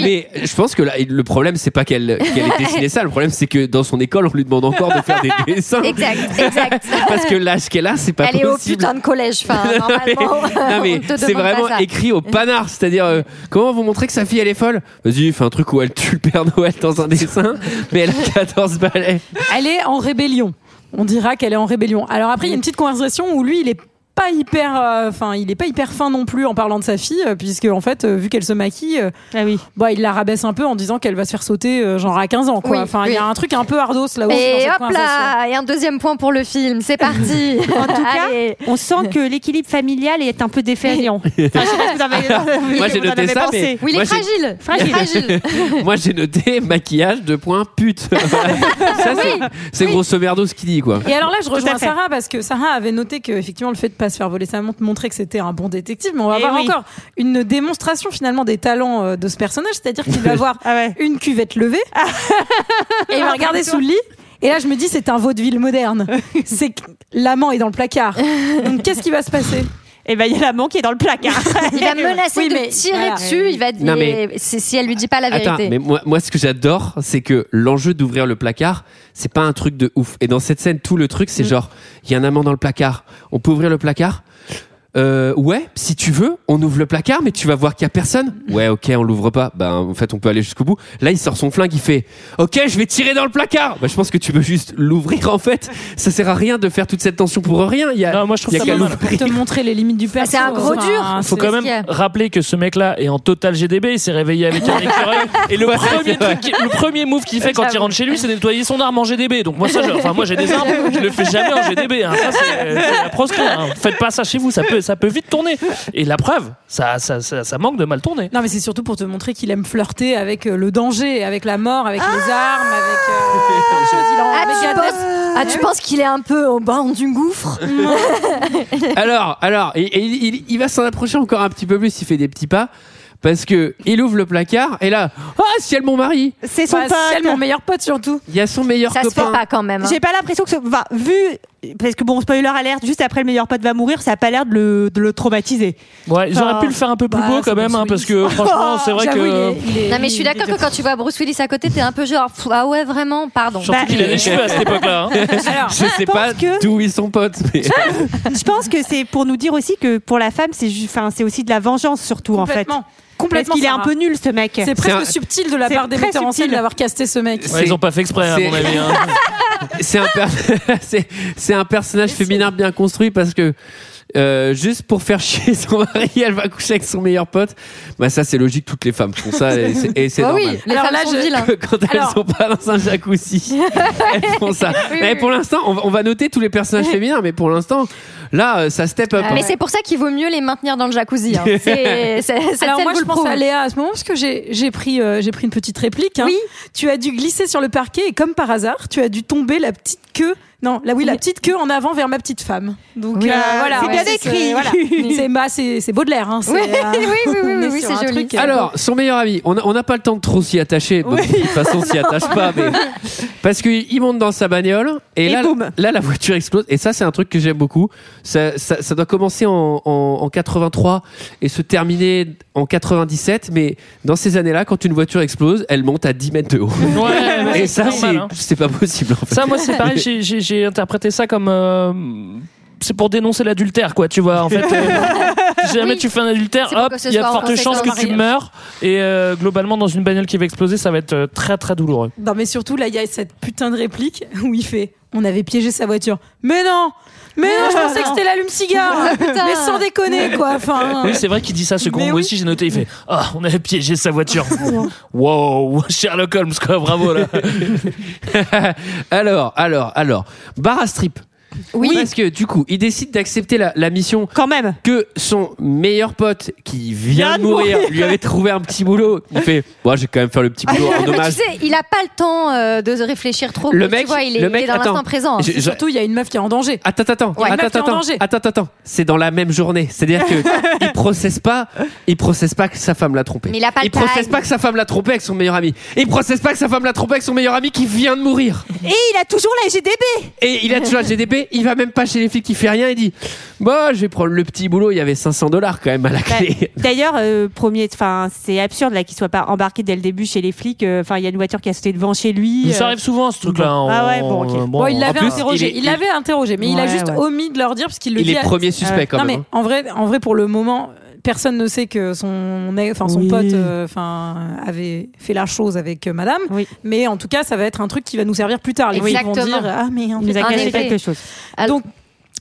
Mais je pense que là, le problème, c'est pas qu'elle qu'elle ait dessiné ça. Le problème, c'est que dans son école, on lui demande encore de faire des dessins. Exact, exact. Parce que l'âge qu'elle a, c'est pas Elle est au possible. putain de collège. Enfin, Non, mais- normalement, non, mais on te c'est vraiment écrit au panard, c'est-à-dire euh, comment vous montrer que sa fille elle est folle? Vas-y, fais un truc où elle tue le Père Noël dans un dessin, mais elle a 14 balais. Elle est en rébellion. On dira qu'elle est en rébellion. Alors après, il y a une petite conversation où lui, il est pas hyper, euh, enfin, il est pas hyper fin non plus en parlant de sa fille, euh, puisque en fait, euh, vu qu'elle se maquille, euh, Ah oui. bah, il la rabaisse un peu en disant qu'elle va se faire sauter, euh, genre à 15 ans, quoi. Oui, Enfin, il y a un truc un peu ardos là aussi. Et hop là, et un deuxième point pour le film. C'est parti. En tout cas, Allez. on sent que l'équilibre familial est un peu défaillant. Enfin, Moi, j'ai noté ça, mais- Oui, il est fragile. Fragile. Fragile. Moi j'ai noté maquillage de point pute. Ça c'est grosso merdo ce qu'il dit quoi. Et alors là, je rejoins. Sarah parce que Sarah avait noté que effectivement le fait de pas se faire voler sa montre montrait que c'était un bon détective, mais on va Eh voir oui. encore une démonstration finalement des talents euh, de ce personnage, c'est-à-dire qu'il va avoir Ah ouais. une cuvette levée et il va regarder sous le lit. Et là, je me dis, c'est un vaudeville moderne. C'est que l'amant est dans le placard. Donc, qu'est-ce qui va se passer? Et ben, il y a l'amant qui est dans le placard. Il va menacer Oui, de mais tirer voilà. dessus. Il va dire Non, mais- si elle lui dit pas la Attends, vérité. mais moi, moi ce que j'adore, c'est que l'enjeu d'ouvrir le placard, c'est pas un truc de ouf. Et dans cette scène, tout le truc, c'est Mm. genre, il y a un amant dans le placard. On peut ouvrir le placard euh, ouais, si tu veux, on ouvre le placard, mais tu vas voir qu'il y a personne. Ouais, ok, on l'ouvre pas. Ben, en fait, on peut aller jusqu'au bout. Là, il sort son flingue, il fait, ok, je vais tirer dans le placard. Bah, je pense que tu peux juste l'ouvrir, en fait. Ça sert à rien de faire toute cette tension pour rien. Il y a, Non, moi, je trouve il y a ça qu'à pas mal. l'ouvrir. Pour te montrer les limites du perso. c'est un gros Enfin, dur. Faut c'est- quand même rappeler que ce mec-là est en total GDB. Il s'est réveillé avec un écureuil. Et le premier, truc qui- le premier move qu'il fait quand il rentre chez lui, c'est nettoyer son arme en GDB. Donc moi, ça, je- enfin moi j'ai des armes, je le fais jamais en GDB. hein. Ça c'est la proscrit. hein. Faites pas ça chez vous, ça peut, ça peut vite tourner. Et la preuve, ça, ça, ça, ça manque de mal tourner. Non, mais c'est surtout pour te montrer qu'il aime flirter avec euh, le danger, avec la mort, avec les armes, avec euh, plein de choses. Il en Ah, tu penses, ah, tu penses qu'il est un peu au bord du gouffre Alors, alors, et, et il, va s'en approcher encore un petit peu plus. Il fait des petits pas. Parce que il ouvre le placard et là, ah, ciel mon mari, C'est son Bah, ciel, mon meilleur pote surtout. il y a son meilleur Ça se copain. fait pas quand même. hein. J'ai pas l'impression que, ce- enfin, vu, parce que bon, spoiler alerte, juste après le meilleur pote va mourir, ça a pas l'air de le, de le traumatiser. Ouais, ils auraient pu le faire un peu plus bah, beau quand même, Bruce hein, parce Willis. que franchement, c'est vrai que. il est- il est- Non mais je suis d'accord que quand tu vois Bruce Willis à côté, t'es un peu genre pff, ah ouais vraiment, pardon. Surtout Bah, qu'il a des cheveux à cette époque-là. hein. Alors, Je sais pense pas que- d'où ils sont potes. Mais... Je pense que c'est pour nous dire aussi que pour la femme, c'est, enfin, c'est aussi de la vengeance surtout en fait. Complètement. Parce qu'il est un peu nul ce mec. C'est presque un- subtil de la c'est part des metteurs en scène subtil. d'avoir casté ce mec. Ouais, ils ont pas fait exprès, à mon avis. hein. c'est un, per- c'est- c'est un personnage féminin bien construit parce que euh, juste pour faire chier son mari, elle va coucher avec son meilleur pote. Bah ça c'est logique, toutes les femmes font ça et c'est, Bah oui, normal. les Alors là, sont je- vilains. Quand elles Alors- sont pas dans un jacuzzi, elles font ça. Oui, mais oui, pour l'instant, on va, on va noter tous les personnages féminins, mais pour l'instant, là, euh, ça step up. Mais hein. c'est pour ça qu'il vaut mieux les maintenir dans le jacuzzi. hein. C'est, c'est- cette Alors scène moi je le pense prouve. à Léa à ce moment parce que j'ai j'ai pris euh, j'ai pris une petite réplique. hein. Oui. Tu as dû glisser sur le parquet et comme par hasard tu as dû tomber la petite queue Non, là oui, la petite queue en avant vers ma petite femme. Donc Oui, euh, ah, voilà, c'est bien Ouais, écrit. voilà. C'est bah, c'est c'est Baudelaire. Hein, c'est, Oui, euh, oui, oui, oui, oui, c'est joli. truc, euh, Alors, son meilleur ami, on n'a on n'a pas le temps de trop s'y attacher. Bon, De toute façon, on s'y attache pas. Mais... Parce qu'il monte dans sa bagnole et, Et là, boum. là, la voiture explose. Et ça, c'est un truc que j'aime beaucoup. Ça, ça, ça doit commencer en, en, en 83 et se terminer en 97. Mais dans ces années-là, quand une voiture explose, elle monte à 10 mètres de haut. Ouais, et ça, c'est hein. c'est pas possible. En fait. Ça, moi, c'est pareil. j'ai- J'ai interprété ça comme. euh, c'est pour dénoncer l'adultère, quoi. Tu vois, en fait. euh, si jamais Oui. tu fais un adultère, C'est pour hop, que ce il y a soit de fortes chances que tu meurs. Et euh, globalement, dans une bagnole qui va exploser, ça va être euh, très très douloureux. Non, mais surtout, là, il y a cette putain de réplique où il fait On avait piégé sa voiture. Mais non Mais non, je pensais que c'était l'allume-cigare Mais sans déconner, quoi. Enfin, Oui, c'est vrai qu'il dit ça second. Mais Moi oui. aussi, j'ai noté. Il fait Ah, on avait piégé sa voiture. wow, Sherlock Holmes, quoi. Bravo, là. alors, alors, alors, Barra Strip. Oui. Parce que du coup, il décide d'accepter la, la mission Quand même. que son meilleur pote qui vient de mourir mourir. lui avait trouvé un petit boulot. Il fait, moi, je vais quand même faire le petit boulot en tu hommage. sais, il a pas le temps euh, de réfléchir trop. Le tu mec- vois, il est, le mec, il est dans attends. l'instant présent. Je- je- surtout, il y a une meuf qui est en danger. Attends, attends, Ouais, attends, meuf qui est en attends, danger. attends, attends, attends. C'est dans la même journée. C'est-à-dire que il processe pas, il processe pas que sa femme l'a trompé. Mais il a pas le processe time. pas que sa femme l'a trompé avec son meilleur ami. Il processe pas que sa femme l'a trompé avec son meilleur ami qui vient de mourir. Et il a toujours la GDB. Et il a toujours le GDP. Il va même pas chez les flics, il fait rien. Il dit, bon, je vais prendre le petit boulot. Il y avait 500 dollars quand même à la Bah, clé. D'ailleurs, euh, premier, enfin, c'est absurde là qu'il soit pas embarqué dès le début chez les flics. euh, Enfin, il y a une voiture qui a sauté devant chez lui. Ça euh, arrive souvent, ce truc-là. Bon. Ah ouais, bon, il l'avait interrogé. il est- Il l'avait interrogé, mais il a juste ouais. omis de leur dire parce qu'il le Il dit. est à- premier suspect quand non même. mais hein. en vrai, en vrai pour le moment, personne ne sait que son, enfin son Oui. pote, euh, enfin avait fait la chose avec euh, Madame. Oui. Mais en tout cas, ça va être un truc qui va nous servir plus tard. Les flics vont dire ah mais en Il nous fait, a caché quelque chose. Alors, donc-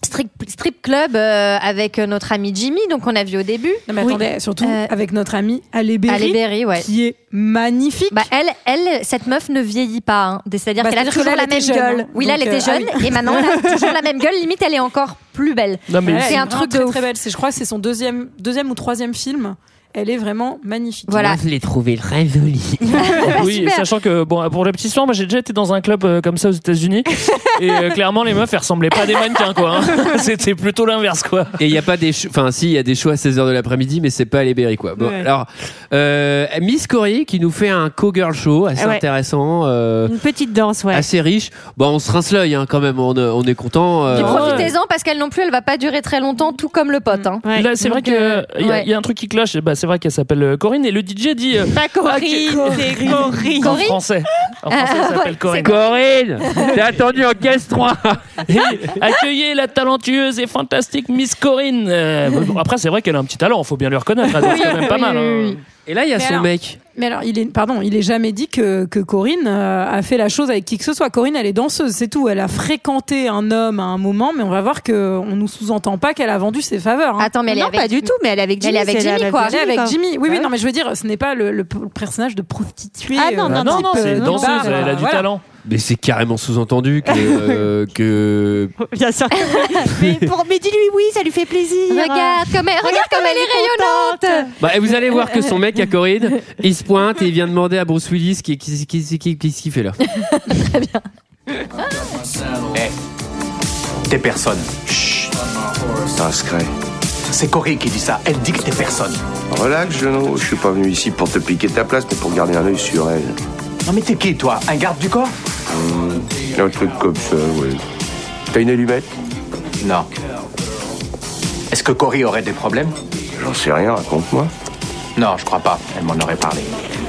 strip, strip club euh, avec euh, notre ami Jimmy, donc on a vu au début. non mais Oui. attendez, surtout Euh, avec notre amie Halle Berry, Halle Berry, ouais. qui est magnifique. Bah elle, elle, cette meuf ne vieillit pas. hein. C'est-à-dire Bah, qu'elle a toujours là, la même était jeune, gueule. hein. Oui, là, elle était ah jeune oui. et maintenant elle a toujours la même gueule. Limite, elle est encore plus belle. Ouais, c'est un truc de très, belle. C'est je crois que c'est son deuxième deuxième ou troisième film. Elle est vraiment magnifique. Voilà. je l'ai trouvé très joli. oui, super. sachant que bon, pour la petite histoire, moi j'ai déjà été dans un club euh, comme ça aux États-Unis et euh, clairement les meufs elles ressemblaient pas à des mannequins quoi. hein. C'était plutôt l'inverse quoi. Et il y a pas des, enfin si, il y a des shows à 16h de l'après-midi, mais c'est pas les Berry quoi. Bon, Ouais. alors euh, Miss Corey qui nous fait un co-girl show assez Ah ouais. intéressant, euh, Une petite danse, ouais. assez riche. Bon, on se rince l'œil hein, quand même. On, euh, on est content. euh, profitez-en parce qu'elle non plus, elle va pas durer très longtemps, tout comme le pote. hein. Ouais. Là, c'est vrai Donc, que euh, il y, a- ouais. il y a un truc qui cloche. Bah, c'est vrai qu'elle s'appelle euh, Corinne et le DJ dit euh, Pas Corinne, c'est Corinne. en français. En français, elle Ah, s'appelle Corinne. Corinne, t'es attendu en caisse 3 Et accueillez la talentueuse et fantastique Miss Corinne. Euh, bon, après, c'est vrai qu'elle a un petit talent. Faut bien lui reconnaître. Elle quand même pas oui, mal. hein. oui. Et là, il y a Mais son alors- mec. Mais alors, il est, pardon, il est jamais dit que, que Corinne euh, a fait la chose avec qui que ce soit. Corinne, elle est danseuse, c'est tout. Elle a fréquenté un homme à un moment, mais on va voir que on nous sous-entend pas qu'elle a vendu ses faveurs. hein. Attends, mais elle est non, avec pas du tout, mais elle est avec Elle Jimmy. est avec c'est Jimmy, quoi. Elle est avec quoi. Jimmy. Oui, oui, Ouais. non, mais je veux dire, ce n'est pas le, le personnage de prostituée. Ah non, euh, non, non, non, c'est euh, une de danseuse. Elle a du voilà. talent. Mais c'est carrément sous-entendu que, euh, que Bien sûr. mais, pour, mais dis-lui oui, ça lui fait plaisir. Regarde comme elle, regarde comme elle est rayonnante. Bah, et vous allez voir que son mec à Corinne, il se pointe et il vient demander à Bruce Willis qui qui qui qui qui, qui, fait là. T'es personne. Chut. Discret. C'est Cory qui dit ça. Elle dit que t'es personne. Relax, Genou. Je suis pas venu ici pour te piquer ta place, mais pour garder un œil sur elle. Non mais t'es qui toi Un garde du corps Un truc comme ça, ouais. T'as une allumette Non. Est-ce que Cory aurait des problèmes J'en sais rien, raconte-moi. Non, je crois pas. Elle m'en aurait parlé.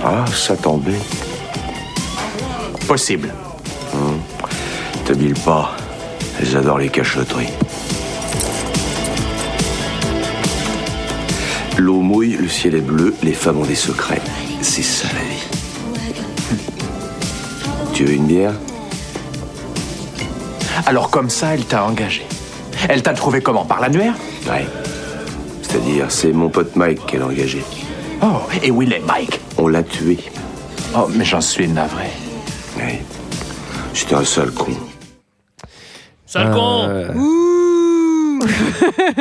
Ah, ça t'embête. Possible. T'habilles pas. Elles adorent les cachotteries. L'eau mouille, le ciel est bleu, les femmes ont des secrets. C'est ça la vie. Tu veux une bière? Alors comme ça, elle t'a engagé. Elle t'a trouvé comment? Par l'annuaire? Ouais. C'est-à-dire, c'est mon pote Mike qu'elle a engagé. Oh, et où il est, Mike? On l'a tué. Oh, mais j'en suis navré. Ouais. C'était un sale con. Sale con. Euh,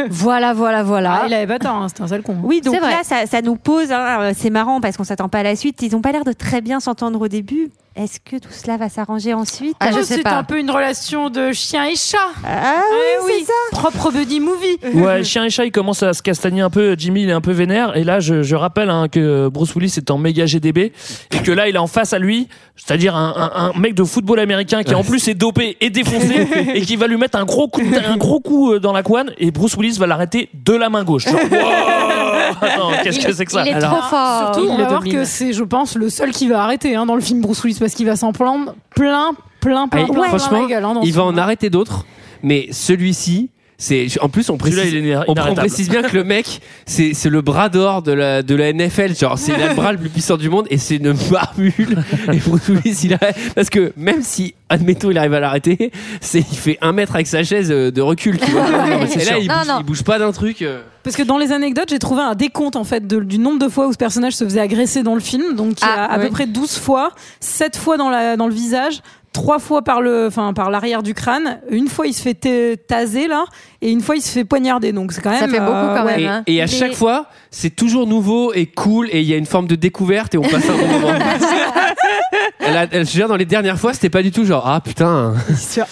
Voilà, voilà, voilà. Ah, il avait pas tort, hein, c'était un sale con. Oui, donc C'est vrai. là, ça, ça nous pose. hein, euh, c'est marrant parce qu'on s'attend pas à la suite. Ils ont pas l'air de très bien s'entendre au début. Est-ce que tout cela va s'arranger ensuite Ah, je sais c'est un peu une relation de chien et chat. Ah Eh oui, c'est ça. Propre buddy movie. Ouais, chien et chat, il commence à se castagner un peu. Jimmy, il est un peu vénère. Et là, je, je rappelle hein, que Bruce Willis est en méga GDB et que là, il est en face à lui, c'est-à-dire un, un- un mec de football américain qui en plus est dopé et défoncé et qui va lui mettre un gros coup, un gros coup euh, dans la couenne. Et Bruce Willis va l'arrêter de la main gauche. Genre, wow Attends, qu'est-ce que c'est que ça Il est Alors, trop fort. Surtout, Il on va voir que c'est, je pense, le seul qui va arrêter hein, dans le film Bruce Willis parce qu'il va s'en prendre plein, plein, plein, Ah, plein, plein franchement, la gueule, hein, dans il ce va film. en arrêter d'autres, mais celui-ci, c'est en plus on précise, Celui-là, il est on, on inarrêtable. précise bien que le mec, c'est c'est le bras d'or de la de la NFL, genre c'est le bras le plus puissant du monde et c'est une barbule. Et Bruce Willis, il a, parce que même si admettons il arrive à l'arrêter, c'est il fait un mètre avec sa chaise euh, de recul. Tu vois. c'est et là sûr. il Non, bouge, non. il bouge pas d'un truc. euh. Parce que dans les anecdotes, j'ai trouvé un décompte en fait de- du nombre de fois où ce personnage se faisait agresser dans le film. Donc il y a Ah, à peu près 12 fois, 7 fois dans, la, dans le visage, 3 fois par le enfin par l'arrière du crâne, une fois il se fait ta- taser là et une fois il se fait poignarder. Donc c'est quand même Ça fait beaucoup, quand ouais. même, Et, hein. et à Mais- chaque fois, c'est toujours nouveau et cool et il y a une forme de découverte et on passe un bon moment. elle a, elle, je veux dire, dans les dernières fois, c'était pas du tout genre ah putain.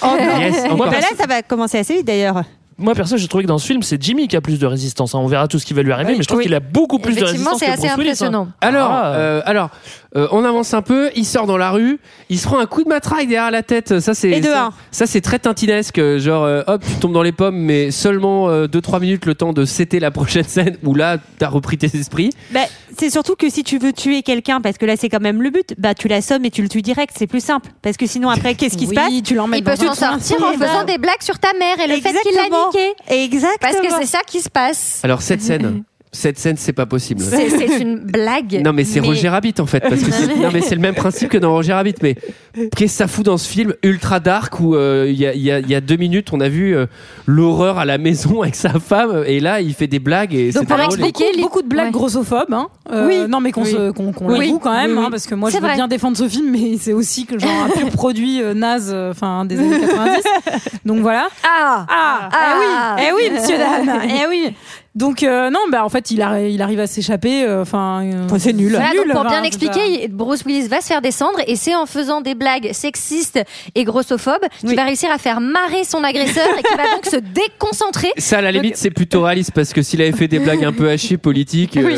Oh. Yes, bah là, ça va commencer assez vite d'ailleurs. Moi, perso, j'ai trouvé que dans ce film, c'est Jimmy qui a plus de résistance. hein. On verra tout ce qui va lui arriver, Oui. mais je trouve Oui. qu'il a beaucoup plus de Effectivement, résistance c'est que assez Bruce Willis, hein. impressionnant. Alors, Ah. euh, alors, euh, on avance un peu. Il sort dans la rue. Il se prend un coup de matraque derrière la tête. Ça, c'est Et de ça, ça, c'est très tintinesque. Genre, euh, hop, tu tombes dans les pommes, mais seulement 2-3 minutes le temps de céter la prochaine scène où là, t'as repris tes esprits. Bah, c'est surtout que si tu veux tuer quelqu'un, parce que là c'est quand même le but, bah tu l'assommes et tu le tues direct, c'est plus simple. Parce que sinon après, qu'est-ce qui se passe tu l'emmènes Il peut dans un s'en sortir en Eh faisant ben, des blagues sur ta mère et le fait qu'il l'a niqué. Exactement. Parce que c'est ça qui se passe. Alors, cette scène, cette scène, c'est pas possible. C'est c'est une blague. Non mais c'est Roger Rabbit en fait parce que c'est, non mais c'est le même principe que dans Roger Rabbit mais qu'est-ce que ça fout dans ce film ultra dark où euh, il y, a, il y a- il y a deux minutes on a vu euh, l'horreur à la maison avec sa femme et là il fait des blagues et Donc, c'est pour drôle. expliquer- beaucoup, beaucoup de blagues Ouais. grossophobes. Hein. Euh, Oui. Non, mais qu'on Oui. se- qu'on qu'on Oui. l'avoue quand même, Oui, oui. hein, parce que moi je veux vrai. bien défendre ce film, mais c'est aussi que genre un pur produit euh, naze, euh, enfin des années 90. Donc voilà. Ah Ah, Ah. eh oui, eh oui, monsieur Dan, eh oui. Donc euh, non, bah en fait il, arri- il arrive à s'échapper. euh, Enfin, euh, Enfin, c'est nul. Voilà, donc nul, pour bien expliquer, Bruce Willis va se faire descendre et c'est en faisant des blagues sexistes et grossophobes qu'il Oui. va réussir à faire marrer son agresseur et qui va donc se déconcentrer. ça à la limite c'est plutôt réaliste parce que s'il avait fait des blagues un peu hachées politiques euh, Oui.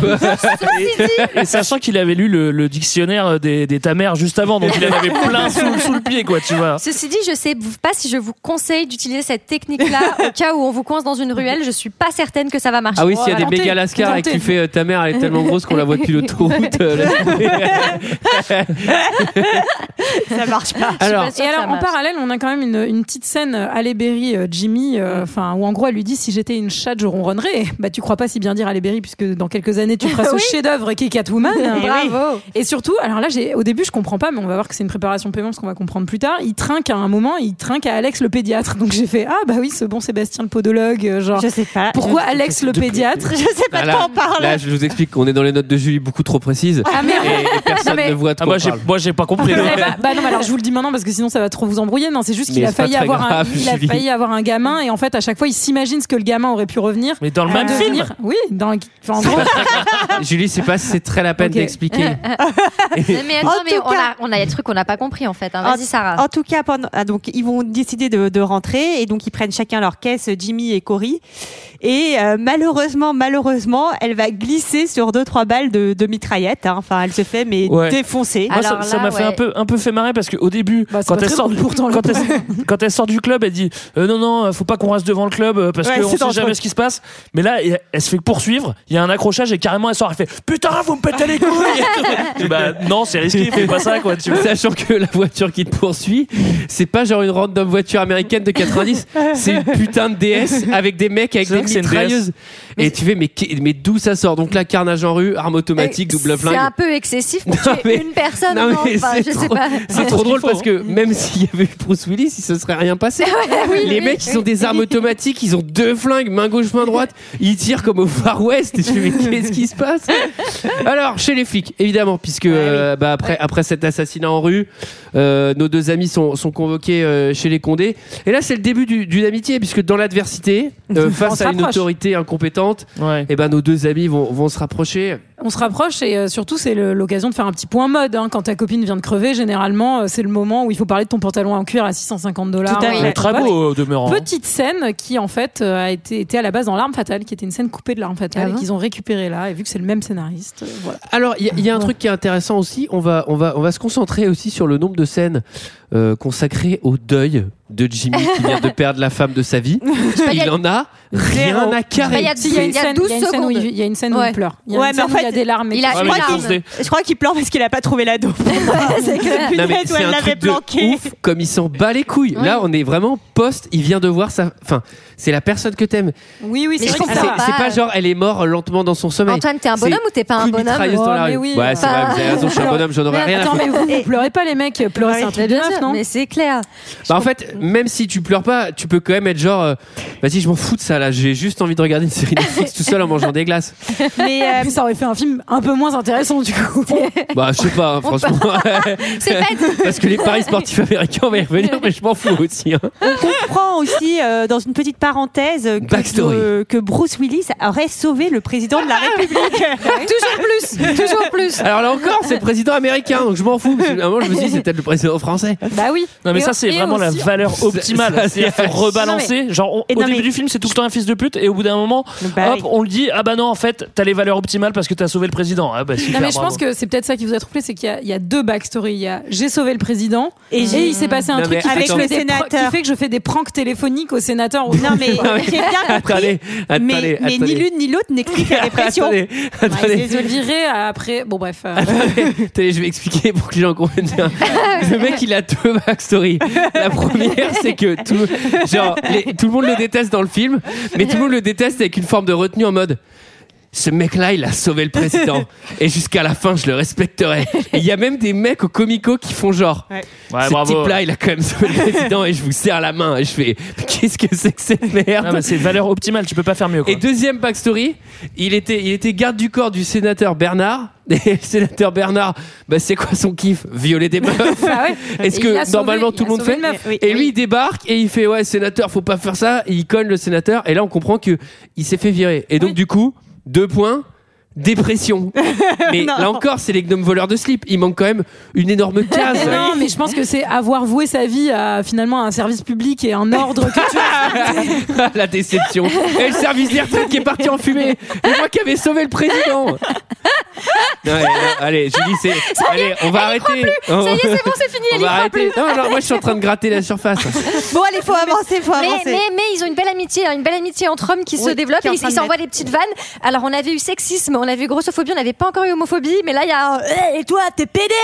vois. Et sachant qu'il avait lu le, le dictionnaire des, des ta mère juste avant, donc il en avait plein sous, sous le pied, quoi, tu vois. Ceci dit, je sais pas si je vous conseille d'utiliser cette technique-là au cas où on vous coince dans une ruelle. Je suis pas certaine que ça va marcher. ah oui s'il y a des Tentez, méga lascars et que tu fais euh, ta mère elle est tellement grosse qu'on la voit depuis l'autoroute euh, ça marche pas. alors Et alors, en marche. parallèle, on a quand même une, une petite scène, euh, Halle Berry, euh, Jimmy, euh, enfin, où en gros, elle lui dit si j'étais une chatte, je ronronnerais. Bah, tu crois pas si bien dire Halle Berry, puisque dans quelques années, tu feras ce Oui. chef-d'œuvre qui est Catwoman. Bravo. Et surtout, alors là, j'ai, au début, je comprends pas, mais on va voir que c'est une préparation paiement, ce qu'on va comprendre plus tard. Il trinque à un moment, il trinque à Alex le pédiatre. Donc j'ai fait ah bah oui, ce bon Sébastien le podologue, euh, genre. Je sais pas. Pourquoi Alex le pédiatre Je sais pas Ah, de là, quoi on parle. là, je vous explique qu'on est dans les notes de Julie beaucoup trop précises Ah merde. et, et personne mais- ne voit de Ah, quoi moi, on j'ai, parle. moi, j'ai pas compris. Pas bah non, alors je vous le dis maintenant parce que sinon ça va trop vous embrouiller. Non, c'est juste qu'il a failli avoir un, il a failli avoir un gamin et en fait à chaque fois il s'imagine ce que le gamin aurait pu revenir. Mais dans le même film devenir. Oui, dans enfin, en gros, Julie c'est pas c'est très la peine d'expliquer Mais attends, En mais on cas- a, on a des trucs qu'on n'a pas compris en fait. hein. En- Vas-y, Sarah. En tout cas, pendant, ah, donc ils vont décider de, de rentrer et donc ils prennent chacun leur caisse, Jimmy et Cory. Et euh, malheureusement, malheureusement, elle va glisser sur deux trois balles de, de mitraillette. hein. Enfin, elle se fait mais Ouais. défoncer. Moi, ça- Alors ça là, m'a fait ouais. un peu, un peu fait marrer parce qu'au début, Bah, c'est quand, pas elle très sort, drôle pourtant, le quand, elle, quand elle sort du club, elle dit euh, non, non, faut pas qu'on reste devant le club euh, parce Ouais, qu'on c'est sait dangereux. jamais ce qui se passe. Mais là, elle, elle se fait poursuivre, il y a un accrochage et carrément elle sort, elle fait putain, vous me pétez les couilles Je dis, Bah non, c'est risqué, fais pas ça quoi. Tu vois. Sachant que la voiture qui te poursuit, c'est pas genre une random voiture américaine de 90, c'est une putain de DS avec des mecs avec C'est vrai des que c'est une use Et tu fais, mais, mais d'où ça sort? Donc là, carnage en rue, arme automatique, double C'est un flingue. peu excessif pour Non, tuer mais- une personne. non, Non, mais enfin, c'est trop- pas. C'est trop drôle parce que même s'il y avait eu Bruce Willis, il se serait rien passé. oui, Les oui, mecs, ils ont des armes automatiques, ils ont deux flingues, main gauche, main droite, ils tirent comme au Far West. Et je fais, mais qu'est-ce qui se passe? Alors, chez les flics, évidemment, puisque euh, bah, après, après cet assassinat en rue, euh, nos deux amis sont, sont convoqués euh, chez les Condés. Et là, c'est le début du- d'une amitié, puisque dans l'adversité, euh, face à une autorité incompétente, Ouais. et ben nos deux amis vont, vont se rapprocher. On se rapproche et euh, surtout c'est l'occasion de faire un petit point mode. hein. Quand ta copine vient de crever, généralement euh, c'est le moment où il faut parler de ton pantalon en cuir à 650 dollars. Très beau au demeurant. Petite scène qui en fait euh, a été était à la base dans l'arme fatale, qui était une scène coupée de l'arme fatale Ah et qu'ils ont récupéré là. Et vu que c'est le même scénariste, euh, voilà. Alors, il y, a- il y a un truc qui est intéressant aussi. On va, on va, on va se concentrer aussi sur le nombre de scènes euh, consacrées au deuil de Jimmy qui vient de perdre la femme de sa vie. il en a rien à carrer. il y a une scène, 12 il y a une scène où il, pleure. Il y a Ouais, mais en a des larmes. il a- tout. Ouais, il mais a- il larmes. fonce des- Je crois qu'il pleure parce qu'il a pas trouvé l'ado. c'est que la Non, mais punaise où c'est elle un l'avait truc de planqué. ouf comme il s'en bat les couilles. Oui. Là, on est vraiment post. Il vient de voir sa. Enfin, c'est la personne que t'aimes. Oui, oui, c'est je vrai que C'est comprends ça. c'est pas. genre elle est morte lentement dans son sommeil. Antoine, t'es un bonhomme ou t'es pas un bonhomme mitrailleuse dans la Oh, rue. mais oui. Ouais, c'est Enfin, vrai, vous avez raison, je suis un bonhomme, j'en aurais rien à Attends, foutre. mais vous, vous pleurez pas les mecs Pleurer c'est un truc de bien meuf, sûr, non mais c'est clair. Bah, en fait, même si tu pleures pas, tu peux quand même être genre, euh, vas-y, je m'en fous de ça là, j'ai juste envie de regarder une série Netflix tout seul en mangeant des glaces. Mais euh, ça aurait fait un film un peu moins intéressant du coup. Bah, je sais pas, hein, franchement. C'est. Parce que les paris sportifs américains, on va y revenir, mais je m'en fous aussi. hein. on comprend aussi, euh, dans une petite parenthèse, que, Backstory. que- Bruce Willis aurait sauvé le président de la République. Toujours plus. Toujours plus. Alors là encore, c'est le président américain, donc je m'en fous. Parce que, à un moment, je me suis dit, c'est peut-être le président français. Bah oui. Non mais Et- ça c'est vraiment la valeur optimale. C'est- rebalancer. Genre on- au non, début mais- du film c'est tout le temps un fils de pute et au bout d'un moment Bah hop oui. on le dit ah bah non en fait t'as les valeurs optimales parce que t'as sauvé le président. Ah bah super. Non mais je bravo. pense que c'est peut-être ça qui vous a troublé, c'est qu'il y a- y, a deux backstories. Il y a j'ai sauvé le président et, il s'est passé un Non, truc qui fait, que je fais des Avec le pr- qui sénateur. fait que je fais des pranks téléphoniques au sénateur. Non mais j'ai bien compris. Attendez, attendez, mais, mais ni l'une ni l'autre n'explique la répression. Attendez, Ouais, attendez. ont virés après. Bon bref. euh, Attendez, je vais expliquer pour que les gens comprennent bien. Le mec, il a deux backstories. La première, c'est que tout, genre, les- tout le monde le déteste dans le film, mais tout le monde le déteste avec une forme de retenue en mode. Ce mec-là, il a sauvé le président. Et jusqu'à la fin, je le respecterai. Il y a même des mecs au comico qui font genre. Ouais, ce bravo. type-là, il a quand même sauvé le président et je vous serre la main. Et je fais, qu'est-ce que c'est que cette merde? C'est valeur optimale. Tu peux pas faire mieux. Quoi. et deuxième backstory, il était, il était garde du corps du sénateur Bernard. Et le sénateur Bernard, bah c'est quoi son kiff? Violer des meufs. ah ouais. Est-ce que sauvé- normalement tout le monde fait? Oui. Et lui il débarque et il fait ouais sénateur faut pas faire ça. Et il cogne le sénateur et là on comprend que il s'est fait virer. Et donc du coup deux points. Dépression. Mais Non. là encore, c'est les gnomes voleurs de slip. Il manque quand même une énorme case. Non, mais je pense que c'est avoir voué sa vie à finalement un service public et un ordre que tu as. la déception. Et le service des retraites qui est parti en fumée. Et moi qui avais sauvé le président. Non, allez, non, allez, Julie, c'est. Allez, on va arrêter. Ça y est, c'est bon, c'est fini. On Elle va arrêter. plus. Non, non, moi je suis en train de gratter la surface. Bon allez, faut avancer, faut Mais, avancer. mais, mais ils ont une belle amitié, hein, une belle amitié entre hommes qui se développe qui et ils s'envoient des petites vannes. Alors on avait eu sexisme, on avait eu grossophobie, on n'avait pas encore eu homophobie, mais là il y a un, Eh, et toi t'es pédé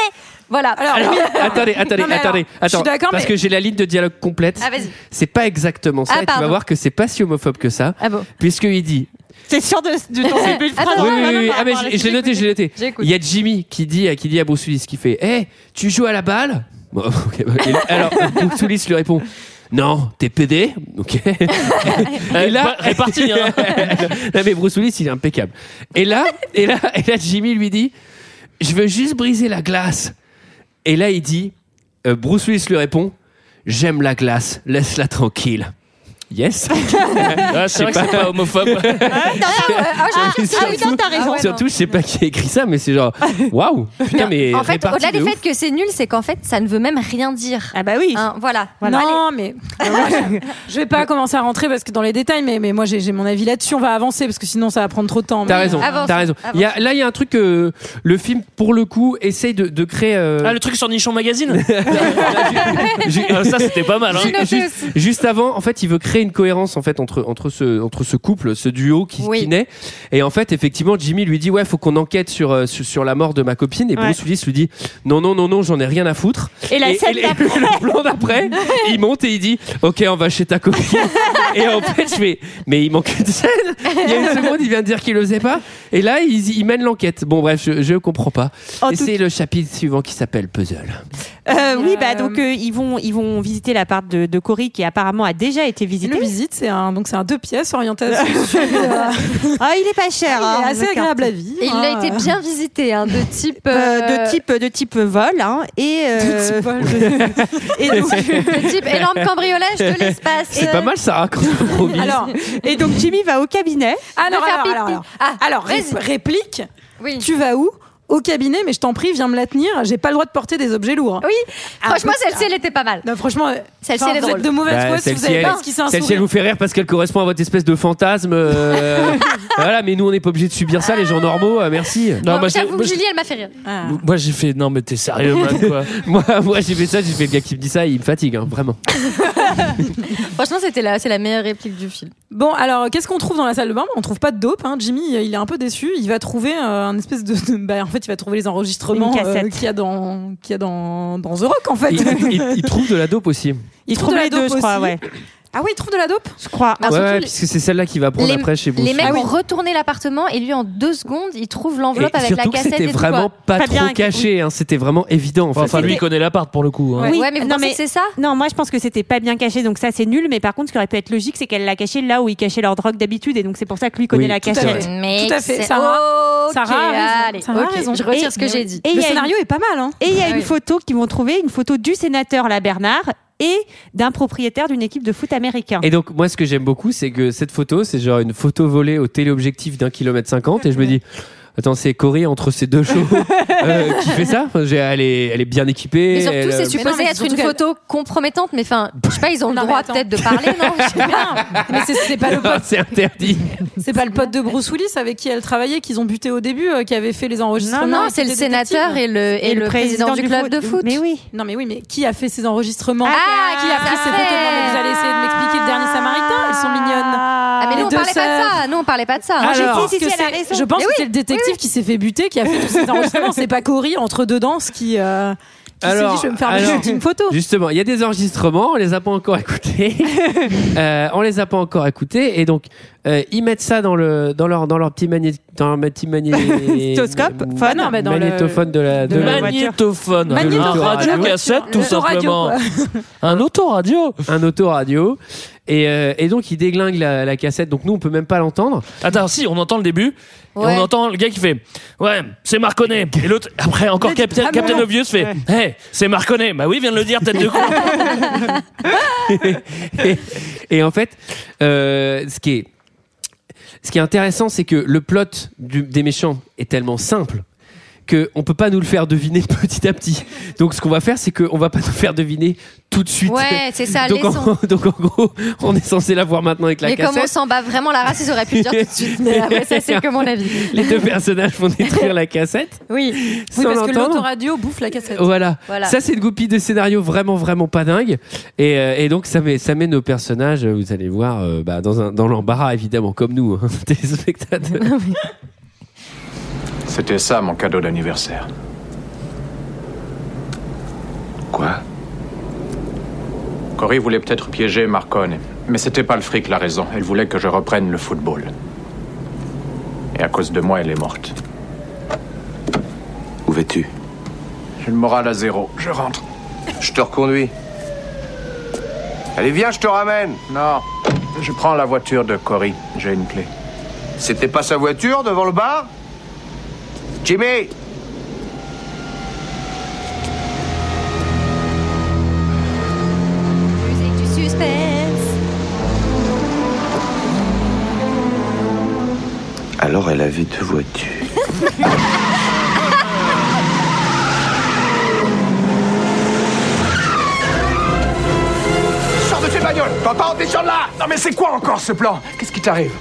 Voilà. Alors, Alors, attendez, attendez, Non, alors, attendez. je suis Attends, d'accord, parce mais- que j'ai la ligne de dialogue complète. Ah vas-y. C'est pas exactement ça. Ah, et tu vas voir que c'est pas si homophobe que ça. Ah bon. Puisqu'il dit C'est sûr de, de ton début de phrase? Attends, oui, oui, oui, Ah, mais l'ai noté, je l'ai noté. J'écoute. Il y a Jimmy qui dit, qui dit à Bruce Willis qui fait Hé, tu joues à la balle? Bon, ok, bah, Alors, Bruce Willis lui répond Non, t'es pédé Ok. et là, réparti, hein. non, mais Bruce Willis, il est impeccable. Et là, et là, et là Jimmy lui dit Je veux juste briser la glace. Et là, il dit euh, Bruce Willis lui répond J'aime la glace, laisse-la tranquille. Yes. Ah, c'est vrai que c'est pas homophobe. Ah oui, non, t'as raison. ouais, Surtout, je sais pas qui a écrit ça, mais c'est genre, waouh, putain, mais En fait, au-delà de du fait que c'est nul, c'est qu'en fait, ça ne veut même rien dire. Ah bah oui. Hein, voilà. Non, mais moi, je, vais pas commencer à rentrer parce que dans les détails, mais, mais moi j'ai mon avis là-dessus. On va avancer parce que sinon ça va prendre trop de temps. T'as Mais, raison, euh, Avance, t'as raison. Il y a, là, il y a un truc que le film, pour le coup, essaye de, de créer. euh, Ah, le truc sur Nichon Magazine Ah, Ça, c'était pas mal. Hein. Juste avant, en fait, il veut créer une cohérence en fait entre entre ce entre ce couple, ce duo qui, Oui. qui naît. Et en fait, effectivement, Jimmy lui dit ouais, faut qu'on enquête sur, euh, sur sur la mort de ma copine. Et Ouais. Bruce Willis lui dit non non non non, j'en ai rien à foutre. Et la scène et d'après. le, le plan d'après, il monte et il dit ok, on va chez ta copine. et en fait, je fais mais il manque une scène. Il y a une seconde, il vient de dire qu'il le faisait pas. Et là, il, il mène l'enquête. Bon bref, je, je comprends pas. En et tout- c'est le chapitre suivant qui s'appelle Puzzle. Euh, oui, bah Euh, donc euh, ils vont ils vont visiter l'appart de, de Cory qui apparemment a déjà été visité le visite. C'est un donc c'est un deux pièces orientation euh, Ah, il est pas cher. il hein, est assez le agréable à vivre. Et il hein. a été bien visité, hein, de type. Euh, euh, de type de type vol hein, et euh, Petit bol. et donc, de type énorme cambriolage de l'espace. C'est pas mal, Sarah, quand on improvise. Alors, et donc Jimmy va au cabinet alors, alors, alors, alors. Ah, Alors, ré- vas-y. réplique. Oui. Tu vas où? Au cabinet, mais je t'en prie, viens me la tenir. J'ai pas le droit de porter des objets lourds. Oui, Ah, franchement, celle-ci, elle était pas mal. Non, franchement, euh, Celle-ci, elle est vous drôle. êtes de mauvaise Bah, foi si vous celle-ci, avez elle- pas ce qui c'est un Celle-ci, elle sourire. vous fait rire parce qu'elle correspond à votre espèce de fantasme. euh, voilà, mais nous, on n'est pas obligés de subir ça, les gens normaux. euh, merci. Non, moi, j'ai- J'avoue, moi, j'ai- Julie, elle m'a fait rire. Ah. moi, j'ai fait non mais t'es sérieux man quoi. Moi, moi j'ai fait ça, j'ai fait le gars qui me dit ça, il me fatigue, hein, vraiment. Franchement, c'était la, c'est la meilleure réplique du film. Bon, alors, qu'est-ce qu'on trouve dans la salle de bain? On trouve pas de dope. Hein. Jimmy, il est un peu déçu. Il va trouver euh, un espèce de. de- bah, en fait, il va trouver les enregistrements euh, qu'il y a dans qu'il y a dans dans The Rock, en fait. Il, il- il trouve de la dope aussi. Il trouve de la les deux, dope je crois, aussi. ouais. Ah oui, il trouve de la dope je crois Ah, ouais, surtout, ouais, les- puisque c'est celle-là qu'il va prendre les, après chez vous. les mecs Ah oui. ont retourné l'appartement et lui, en deux secondes, il trouve l'enveloppe avec la surtout cassette c'était tout. vraiment quoi. pas Pas trop bien, caché, hein, c'était vraiment évident en fait. Enfin lui il connaît l'appart pour le coup. hein. Oui, Ouais, mais vous non, pensez mais- que c'est ça non moi je pense que c'était pas bien caché donc ça c'est nul mais par contre ce qui aurait pu être logique c'est qu'elle l'a caché là où ils cachaient leur drogue d'habitude et donc c'est pour ça que lui connaît Oui, la cachette. Mais Tout à fait, Sarah. Sarah. Je retire Et- ce que j'ai dit. Le scénario est pas mal, hein. Et il y a une photo qu'ils vont trouver, une photo du sénateur là Bernard et d'un propriétaire d'une équipe de foot américain. Et donc moi ce que j'aime beaucoup c'est que cette photo c'est genre une photo volée au téléobjectif d'un kilomètre cinquante et je me dis attends c'est Corey entre ces deux shows euh, qui fait ça Enfin, j'ai- elle, est, elle est bien équipée Mais surtout, elle, c'est euh, Mais non, supposé mais être une photo compromettante, mais enfin, je sais pas, ils ont le Non, droit peut-être de parler, non Je sais pas. Mais c'est- c'est pas le pote, c'est interdit c'est pas le pote de Bruce Willis avec qui elle travaillait qu'ils ont buté au début, euh, qui avait fait les enregistrements. Non, non, c'est le sénateur et le, et le président du club de foot. Mais oui. Non, mais oui, mais qui a fait ces enregistrements Ah, Qui a pris ces photos Non, mais vous allez essayer de m'expliquer le dernier Samaritain Elles sont mignonnes. Ah, mais nous, on parlait pas de ça. Nous, on parlait pas de ça. Moi, j'ai Alors, dit, si, que si, elle a raison. je pense Mais que oui, c'est le détective qui s'est fait buter, qui a fait tous ces enregistrements. C'est pas Cory entre deux danses qui, euh, qui s'est Alors, dit je vais me faire alors- shooting photos. Justement, il y a des enregistrements, on les a pas encore écoutés. euh, on les a pas encore écoutés et donc euh, ils mettent ça dans le dans leur dans leur petit magné dans leur petit magné Magnétoscope, phone. non, mais dans le- magnétophone de la de de la- la- Magnétophone, Magnétophone, un radio cassette tout simplement, un autoradio. un autoradio et, euh, et donc il déglingue la, la cassette donc nous on peut même pas l'entendre. Attends, si on entend le début, et Ouais. on entend le gars qui fait ouais c'est Marconnet et l'autre après encore Captain, Captain. Obvious fait hey c'est Marconnet bah oui vient de le dire tête de con et, et en fait, euh, ce qui est ce qui est intéressant, c'est que le plot des méchants est tellement simple que on peut pas nous le faire deviner petit à petit. Donc ce qu'on va faire, c'est qu'on va pas nous faire deviner tout de suite. Ouais, c'est ça, donc, en, donc en gros, on est censé la voir maintenant avec la Mais comme on cassette. s'en bat vraiment la race, ils auraient pu le dire tout de suite. Mais après, ça, c'est que mon avis. Les deux personnages vont détruire la cassette. Oui, sans oui parce que l'entendre. l'autoradio bouffe la cassette. Voilà. Voilà. Ça, c'est une goupille de scénario vraiment, vraiment pas dingue. Et, euh, et donc, ça met, ça met nos personnages, vous allez voir, euh, bah, dans, un, dans l'embarras, évidemment, comme nous, hein, téléspectateurs. C'était ça mon cadeau d'anniversaire. Quoi? Cory voulait peut-être piéger Marcone, mais c'était pas le fric la raison. Elle voulait que je reprenne le football. Et à cause de moi, elle est morte. Où vas-tu? J'ai le moral à zéro. Je rentre. Je te reconduis. Allez, viens, je te ramène. Non, je prends la voiture de Cory. J'ai une clé. C'était pas sa voiture devant le bar? Jimmy! Musique du suspense. Alors elle a vu deux voitures. Sors de tes bagnoles. Papa, descends de là. Non mais c'est quoi encore ce plan? Qu'est-ce qui t'arrive?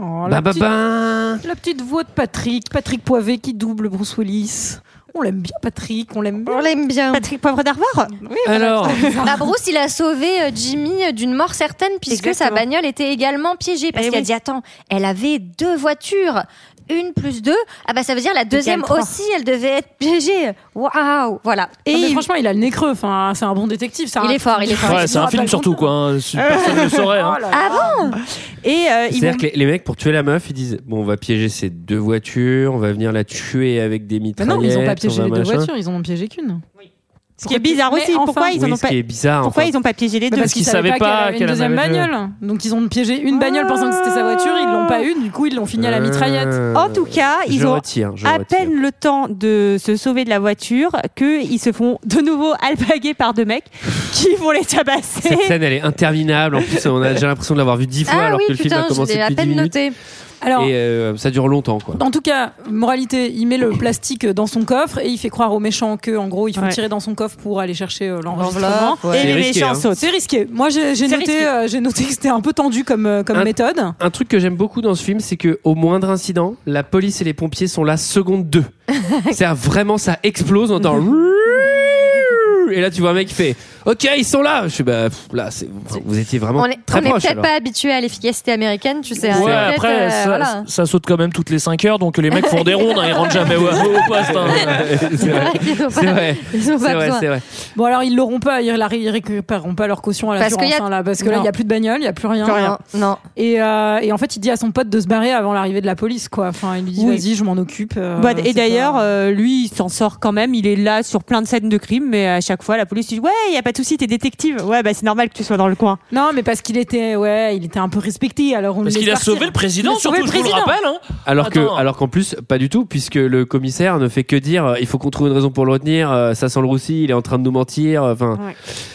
Oh, Bah, la, bah, petite, bah. la petite voix de Patrick, Patrick Poivet qui double Bruce Willis. On l'aime bien, Patrick, on l'aime bien. On l'aime bien. Patrick Poivre d'Arvor? Oui. Alors, Bah, Bruce, il a sauvé euh, Jimmy euh, d'une mort certaine puisque sa bagnole était également piégée. Parce Eh qu'il a dit Attends, elle avait deux voitures. Une plus deux. Ah bah ça veut dire la deuxième aussi, elle devait être piégée. Waouh Voilà. Et il, franchement, il a le nez creux. Enfin, c'est un bon détective. ça. il est fort, il est fort. ouais c'est un film surtout quoi hein. Personne ne le saurait hein. Oh. Ah bon Et euh, c'est-à-dire vont... que les, les mecs, pour tuer la meuf, ils disent Bon, on va piéger ces deux voitures, on va venir la tuer avec des mitraillettes. non, mais ils ont pas piégé les deux machin. voitures, ils en ont piégé qu'une. Ce qui est bizarre aussi. enfin- Pourquoi ils Oui, ont ce pas qui est bizarre. Pourquoi enfin. ils ont pas piégé les deux parce qu'ils qu'ils savaient savaient pas pas qu'elle avait une deuxième bagnole. Donc ils ont piégé une bagnole pensant que c'était sa voiture, ils l'ont pas eu, du coup ils l'ont fini à la mitraillette. Euh, En tout cas, ils je ont retire, je à retire. peine le temps de se sauver de la voiture qu'ils se font de nouveau alpaguer par deux mecs qui vont les tabasser. Cette scène, elle est interminable. En plus, on a déjà l'impression de l'avoir vue dix fois Ah alors oui, que le film a commencé depuis dix peine minutes. noté. Alors, Et euh, ça dure longtemps, quoi. en tout cas, moralité, il met le plastique dans son coffre et il fait croire aux méchants que, en gros, il faut Ouais. tirer dans son coffre pour aller chercher euh, l'enregistrement. Ouais. Et C'est les risqué, méchants hein. sautent. C'est risqué. Moi, j'ai noté, euh, j'ai noté que c'était un peu tendu comme, euh, comme Un- méthode. Un truc que j'aime beaucoup dans ce film, c'est que au moindre incident, la police et les pompiers sont là seconde 2. C'est vraiment ça explose, on entend et là tu vois un mec qui fait OK, ils sont là. Je suis bah pff, là c'est vous étiez vraiment On est, très on est proche peut-être alors. pas habitué à l'efficacité américaine, tu sais. hein. Ouais, Peut-être, après, euh, ça, voilà. ça saute quand même toutes les 5 heures, donc les mecs font des rondes, hein, ils rentrent jamais au, au poste. hein. c'est vrai. qu'ils ont C'est pas- vrai. ils ont C'est pas vrai, besoin. c'est vrai. Bon, alors ils l'auront pas, ils, la- ils récupéreront pas leur caution à Parce l'assurance, qu'il y a- hein, là, parce que là, Non. il y a plus de bagnole, il y a plus rien. Plus rien. Non. Et, euh, et en fait, il dit à son pote de se barrer avant l'arrivée de la police, quoi. Enfin, il lui dit, Oui. vas-y, je m'en occupe. euh, Bah, c'est et d'ailleurs, pas- euh, lui, il s'en sort quand même. Il est là sur plein de scènes de crime, mais à chaque fois, la police dit Ouais, il y a pas de souci, t'es détective. Ouais, bah c'est normal que tu sois dans le coin. Non, mais parce qu'il était, ouais, il était un peu respecté. Alors on Parce qu'il a sauvé le président, Il a sauvé surtout, le je vous le président. rappelle. Hein. Alors que alors qu'en plus pas du tout puisque le commissaire ne fait que dire euh, il faut qu'on trouve une raison pour le retenir, euh, ça sent le roussi, il est en train de nous mentir, euh, enfin. Ouais.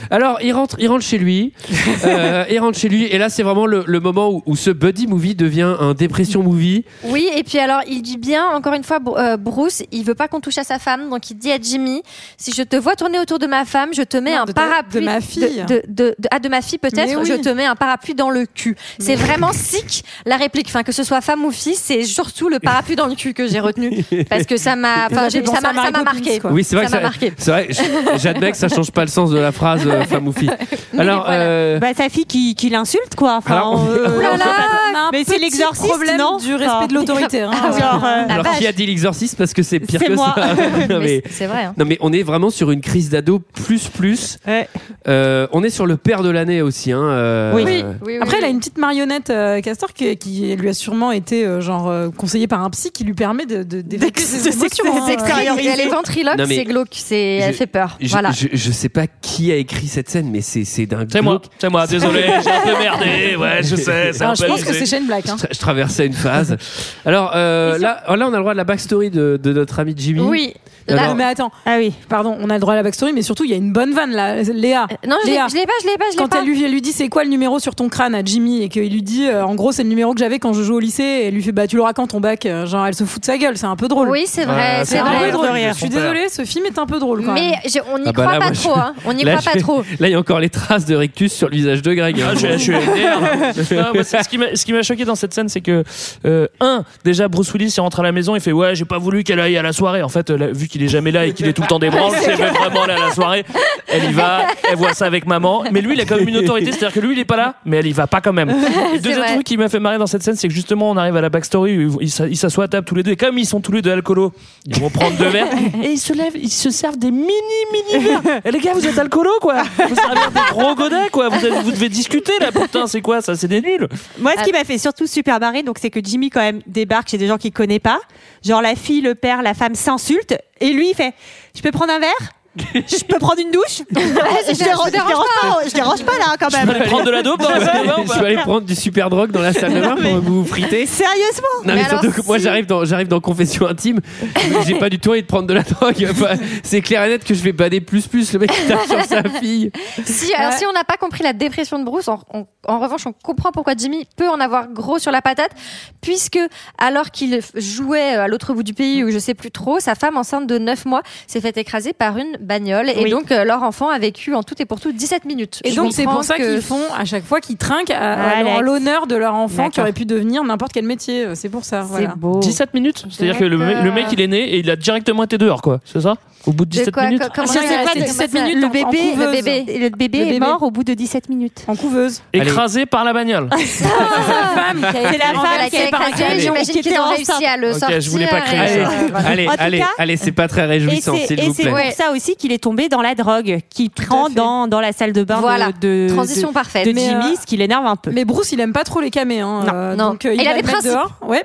Alors il rentre il rentre chez lui. euh, il rentre chez lui et là c'est vraiment le, le moment où, où ce buddy movie devient un dépression movie. Oui, et puis alors, il dit bien, encore une fois, Bru- euh, Bruce, il veut pas qu'on touche à sa femme, donc il dit à Jimmy, si je te vois tourner autour de ma femme, je te mets Non, un de ta- parapluie. de ma fille. De, de- de- ah, de ma fille Mais peut-être, oui. je te mets un parapluie dans le cul. C'est vraiment sick, la réplique. Enfin, que ce soit femme ou fille, c'est surtout le parapluie dans le cul que j'ai retenu. Parce que ça m'a, enfin, j'ai- ça m'a ça m'a marqué. quoi. Oui c'est vrai Ça que m'a marqué. c'est vrai. j- J'admets que ça change pas le sens de la phrase euh, femme ou fille. Alors voilà. euh, Bah, sa fille qui, qui l'insulte, quoi. Enfin, Alors, euh, Oh un Mais c'est petit l'exorciste, problème non du respect de l'autorité. hein. Ah genre, euh, La alors vache. qui a dit l'exorciste parce que c'est pire C'est que moi. ça. non, Mais mais, c'est- c'est vrai. hein. non mais on est vraiment sur une crise d'ado plus plus. ouais. Euh, on est sur le père de l'année aussi. Hein, euh, Oui. Oui, oui, oui, Après, il a une petite marionnette euh, Castor qui, qui lui a sûrement été euh, genre conseillée par un psy qui lui permet de de- D'ex- ses de émotions. hein. Elle est ventriloque, c'est glauque, c'est, elle fait peur. Je, voilà. je, je sais pas qui a écrit cette scène, mais c'est c'est d'un C'est moi, c'est moi, désolé, j'ai un peu merdé, ouais, je sais, Non, un je pense que c'est Shane Black. hein. Je, je traversais une phase. Alors euh, là, là, on a le droit de la backstory de, de notre ami Jimmy. Oui. Alors- Là- Non, mais attends, Ah oui. pardon, on a le droit à la backstory, mais surtout il y a une bonne vanne là, Léa. Euh, non, je l'ai Léa. je l'ai pas, je l'ai pas, je l'ai Quand pas. elle lui, elle lui dit c'est quoi le numéro sur ton crâne à Jimmy? Et qu'il lui dit euh, en gros c'est le numéro que j'avais quand je joue au lycée et elle lui fait bah tu l'auras quand ton bac? Euh, genre elle se fout de sa gueule c'est un peu drôle. Oui, c'est vrai, c'est vrai. peu drôle. Je suis désolée, ce film est un peu drôle quand Mais même. on n'y Ah bah croit là, pas moi, je- trop, hein. On n'y Là, croit pas trop. Là, il y a encore les traces de rectus sur le visage de Greg. hein. Ah, je, suis ce qui m'a- choqué dans cette scène, c'est que un, déjà Bruce Willis il rentre à la maison, il fait ouais, j'ai pas voulu qu'elle aille à la soirée. En fait, là, vu qu'il est jamais là et qu'il est tout le temps débranle, c'est vraiment aller à la soirée. Elle y va, elle voit ça avec maman. Mais lui, il a quand même une autorité, c'est-à-dire que lui, il est pas là, mais elle y va pas quand même. Et deuxième vrai. truc qui m'a fait marrer dans cette scène, c'est que justement, on arrive à la backstory, où ils s'a- ils s'assoient à table tous les deux, et comme ils sont tous les deux alcoolos, ils vont prendre deux verres, et ils se lèvent, ils se servent des mini, mini verres. Et les gars, vous êtes alcoolos, quoi. Vous servez des gros godets, quoi. Vous, êtes- vous devez discuter, là, putain, c'est quoi ça? C'est des nuls. Moi, ce qui m'a fait surtout super marrer, donc, c'est que Jimmy, quand même, débarque chez des gens qu'il connaît pas. Genre, la fille, le père, la femme s'insultent. Et lui, il fait Je peux prendre un verre? Je peux prendre une douche je, dérange, pas, je dérange pas là quand Tu peux aller même. prendre de la dope dans la salle de bain ou Je pas vais aller prendre du super drogue dans la salle de bain pour vous friter. Sérieusement Non mais, Mais surtout que moi j'arrive dans j'arrive dans confession intime, j'ai pas du tout envie de prendre de la drogue. Enfin, c'est clair et net que je vais bader plus plus le mec qui tape sur sa fille. Si, alors, Ouais. si on n'a pas compris la dépression de Bruce, en revanche, on comprend pourquoi Jimmy peut en avoir gros sur la patate, puisque alors qu'il jouait à l'autre bout du pays, ou je sais plus trop, sa femme enceinte de 9 mois s'est fait écraser par une bagnole, et Oui. donc euh, leur enfant a vécu en tout et pour tout 17 minutes. Et Je donc c'est pour ça que- qu'ils font à chaque fois qu'ils trinquent à, à- Alex. en l'honneur de leur enfant qui aurait pu devenir n'importe quel métier. C'est pour ça. Voilà. beau. 17 minutes C'est-à-dire que le, le mec il est né et il a directement été dehors quoi, c'est ça? Au bout de De 17 quoi, minutes co- comment Ah, il c'est a pas resté de comme 17 ça minutes Le en- bébé, le couveuse. bébé. Et le bébé Le est bébé. mort au bout de 17 minutes. En couveuse. Écrasé par la bagnole. C'est sa femme qui la femme qui par camion. J'imagine qu'ils ont réussi à le Ok, sortir. je voulais pas créer ça. euh. Allez, allez, cas- allez, c'est pas très réjouissant, et vous c'est plaît. pour ça aussi qu'il est tombé dans la drogue, qui prend dans, dans la salle de bain Voilà. de, Transition de- parfaite. de Mais, Jimmy, euh, ce qui l'énerve un peu. Mais Bruce, il aime pas trop les camés. Hein, Non. euh, Non. Donc, Il il, a des principes. dehors. Ouais,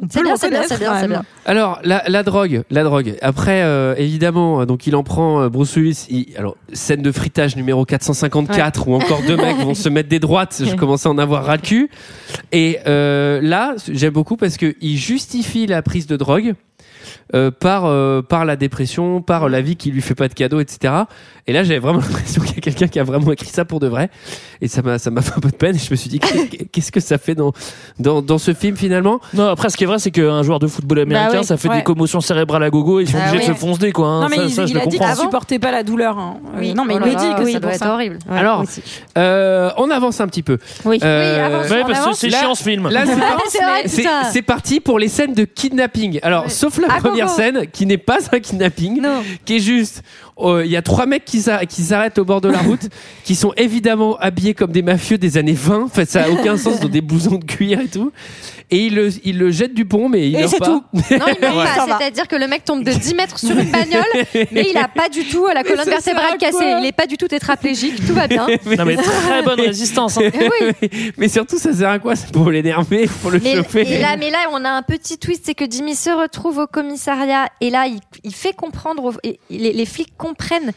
Ouais. On C'est peut bien, le c'est bien, reconnaître, c'est bien, quand c'est même. bien. Alors la, la drogue, la drogue. Après, euh, évidemment, euh, donc il en prend euh, Bruce Willis. il- alors scène de fritage numéro 454 où encore deux mecs vont se mettre des droites. Je commençais à en avoir ras le cul. Et euh, là, j'aime beaucoup parce que il justifie la prise de drogue. euh, par euh, par la dépression, par la vie qui lui fait pas de cadeaux, etc. Et là, j'avais vraiment l'impression qu'il y a quelqu'un qui a vraiment écrit ça pour de vrai. Et ça m'a ça m'a fait un peu de peine. Et je me suis dit qu'est- qu'est-ce que ça fait dans dans dans ce film finalement? Non, après, ce qui est vrai, c'est qu'un joueur de football américain, Bah oui, ça fait ouais. des commotions cérébrales à gogo, ils sont Ah obligés oui. de se foncer, quoi. hein. Non, mais ça, il, ça, je il le a dit comprends. qu'il supportait pas la douleur. hein. Euh, Oui. Non, mais Oh il le dit que oui, c'est ça doit être ça. horrible. Ouais, Alors, euh, on avance un petit peu. Oui. Euh, Oui, avance. Ouais, parce que c'est chiant ce film. Là, c'est parti pour les scènes de kidnapping. Alors, sauf la première scène, qui n'est pas un kidnapping, Non. qui est juste, euh, il y a trois mecs qui s'a- qui s'arrêtent au bord de la route, qui sont évidemment habillés comme des mafieux des années 20. Enfin, ça a aucun sens dans des blousons de cuir et tout. Et ils le, ils le jettent du pont, mais il Et meurt c'est pas. tout. Non, il meurt Ouais. Pas. C'est-à-dire que le mec tombe de 10 mètres sur une bagnole, mais il a pas du tout la colonne vertébrale cassée. Il est pas du tout tétraplégique. Tout va bien. Non, mais très bonne résistance. hein. Oui. mais surtout, ça sert à quoi C'est pour l'énerver, pour le Mais, chauffer. et là, mais là, on a un petit twist, c'est que Jimmy se retrouve au commissariat et là, il, il fait comprendre, aux- et les, les flics comprennent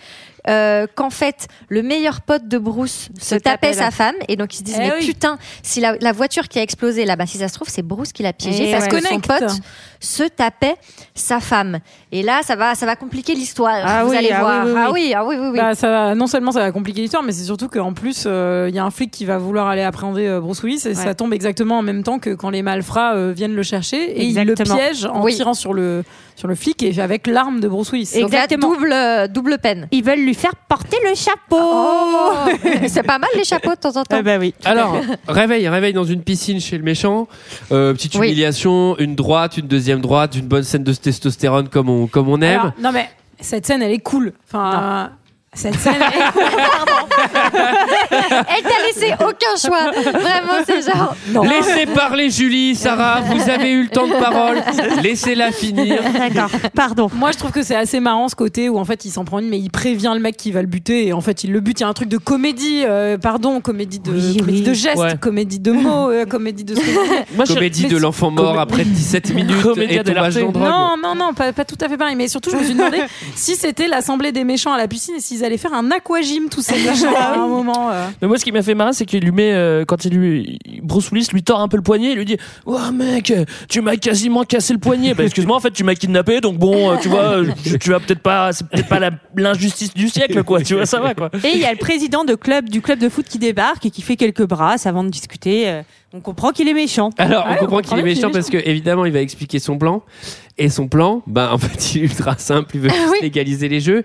euh, qu'en fait, le meilleur pote de Bruce se, tapait tapait sa femme et donc ils se disent Eh mais oui. putain, si la, la voiture qui a explosé là, bah si ça se trouve c'est Bruce qui l'a piégé Eh parce ouais. que son pote se tapait sa femme. Et là, ça va, ça va compliquer l'histoire. Ah Vous oui, allez ah voir. oui, Ah oui. ah oui, oui, oui. Bah, ça va, non seulement ça va compliquer l'histoire, mais c'est surtout qu'en plus, euh, il y a un flic qui va vouloir aller appréhender euh, Bruce Willis et ça tombe exactement en même temps que quand les malfrats euh, viennent le chercher et il le Exactement. piège en tirant sur le, sur le flic et avec l'arme de Bruce Willis. Donc là, exactement. double, euh, double peine. Ils veulent lui faire porter le chapeau. Oh c'est pas mal les chapeaux de temps en temps. Eh ben oui. Alors, réveil, réveil dans une piscine chez le méchant. Euh, petite Oui. humiliation, une droite, une deuxième droite, une bonne scène de testostérone comme on, comme on aime. Alors, non mais cette scène elle est cool. Enfin, cette scène elle est cool. Elle t'a laissé aucun choix. Vraiment, c'est genre. Non. Laissez parler Julie, Sarah, vous avez eu le temps de parole. Laissez-la finir. D'accord. Pardon. Moi, je trouve que c'est assez marrant ce côté où en fait il s'en prend une, mais il prévient le mec qui va le buter et en fait il le bute. Il y a un truc de comédie, euh, pardon, comédie de, Oui, comédie oui. de gestes, Ouais. comédie de mots, euh, comédie de. Moi, je- Comédie mais de l'enfant mort Comé- après 17 minutes Comédia et drogue. Non, non, non, pas, pas tout à fait pareil. Mais surtout, je me suis demandé si c'était l'assemblée des méchants à la piscine et s'ils allaient faire un aquagym tous ces méchants à un moment. euh. Mais moi, ce qui m'a fait marrer, c'est qu'il lui met, euh, quand il lui, Bruce Willis lui tord un peu le poignet, il lui dit, oh mec, tu m'as quasiment cassé le poignet. Bah, excuse-moi, en fait, tu m'as kidnappé, donc bon, euh, tu vois, je- tu vas peut-être pas, c'est peut-être pas la- l'injustice du siècle, quoi. Tu vois, ça va, quoi. Et il y a le président de club, du club de foot qui débarque et qui fait quelques brasses avant de discuter. Euh, On comprend qu'il est méchant. Alors, Ouais, on on comprend comprend qu'il est méchant parce que, évidemment, il va expliquer son plan. Et son plan, bah, en fait, il est ultra simple. Il veut juste oui. légaliser les jeux.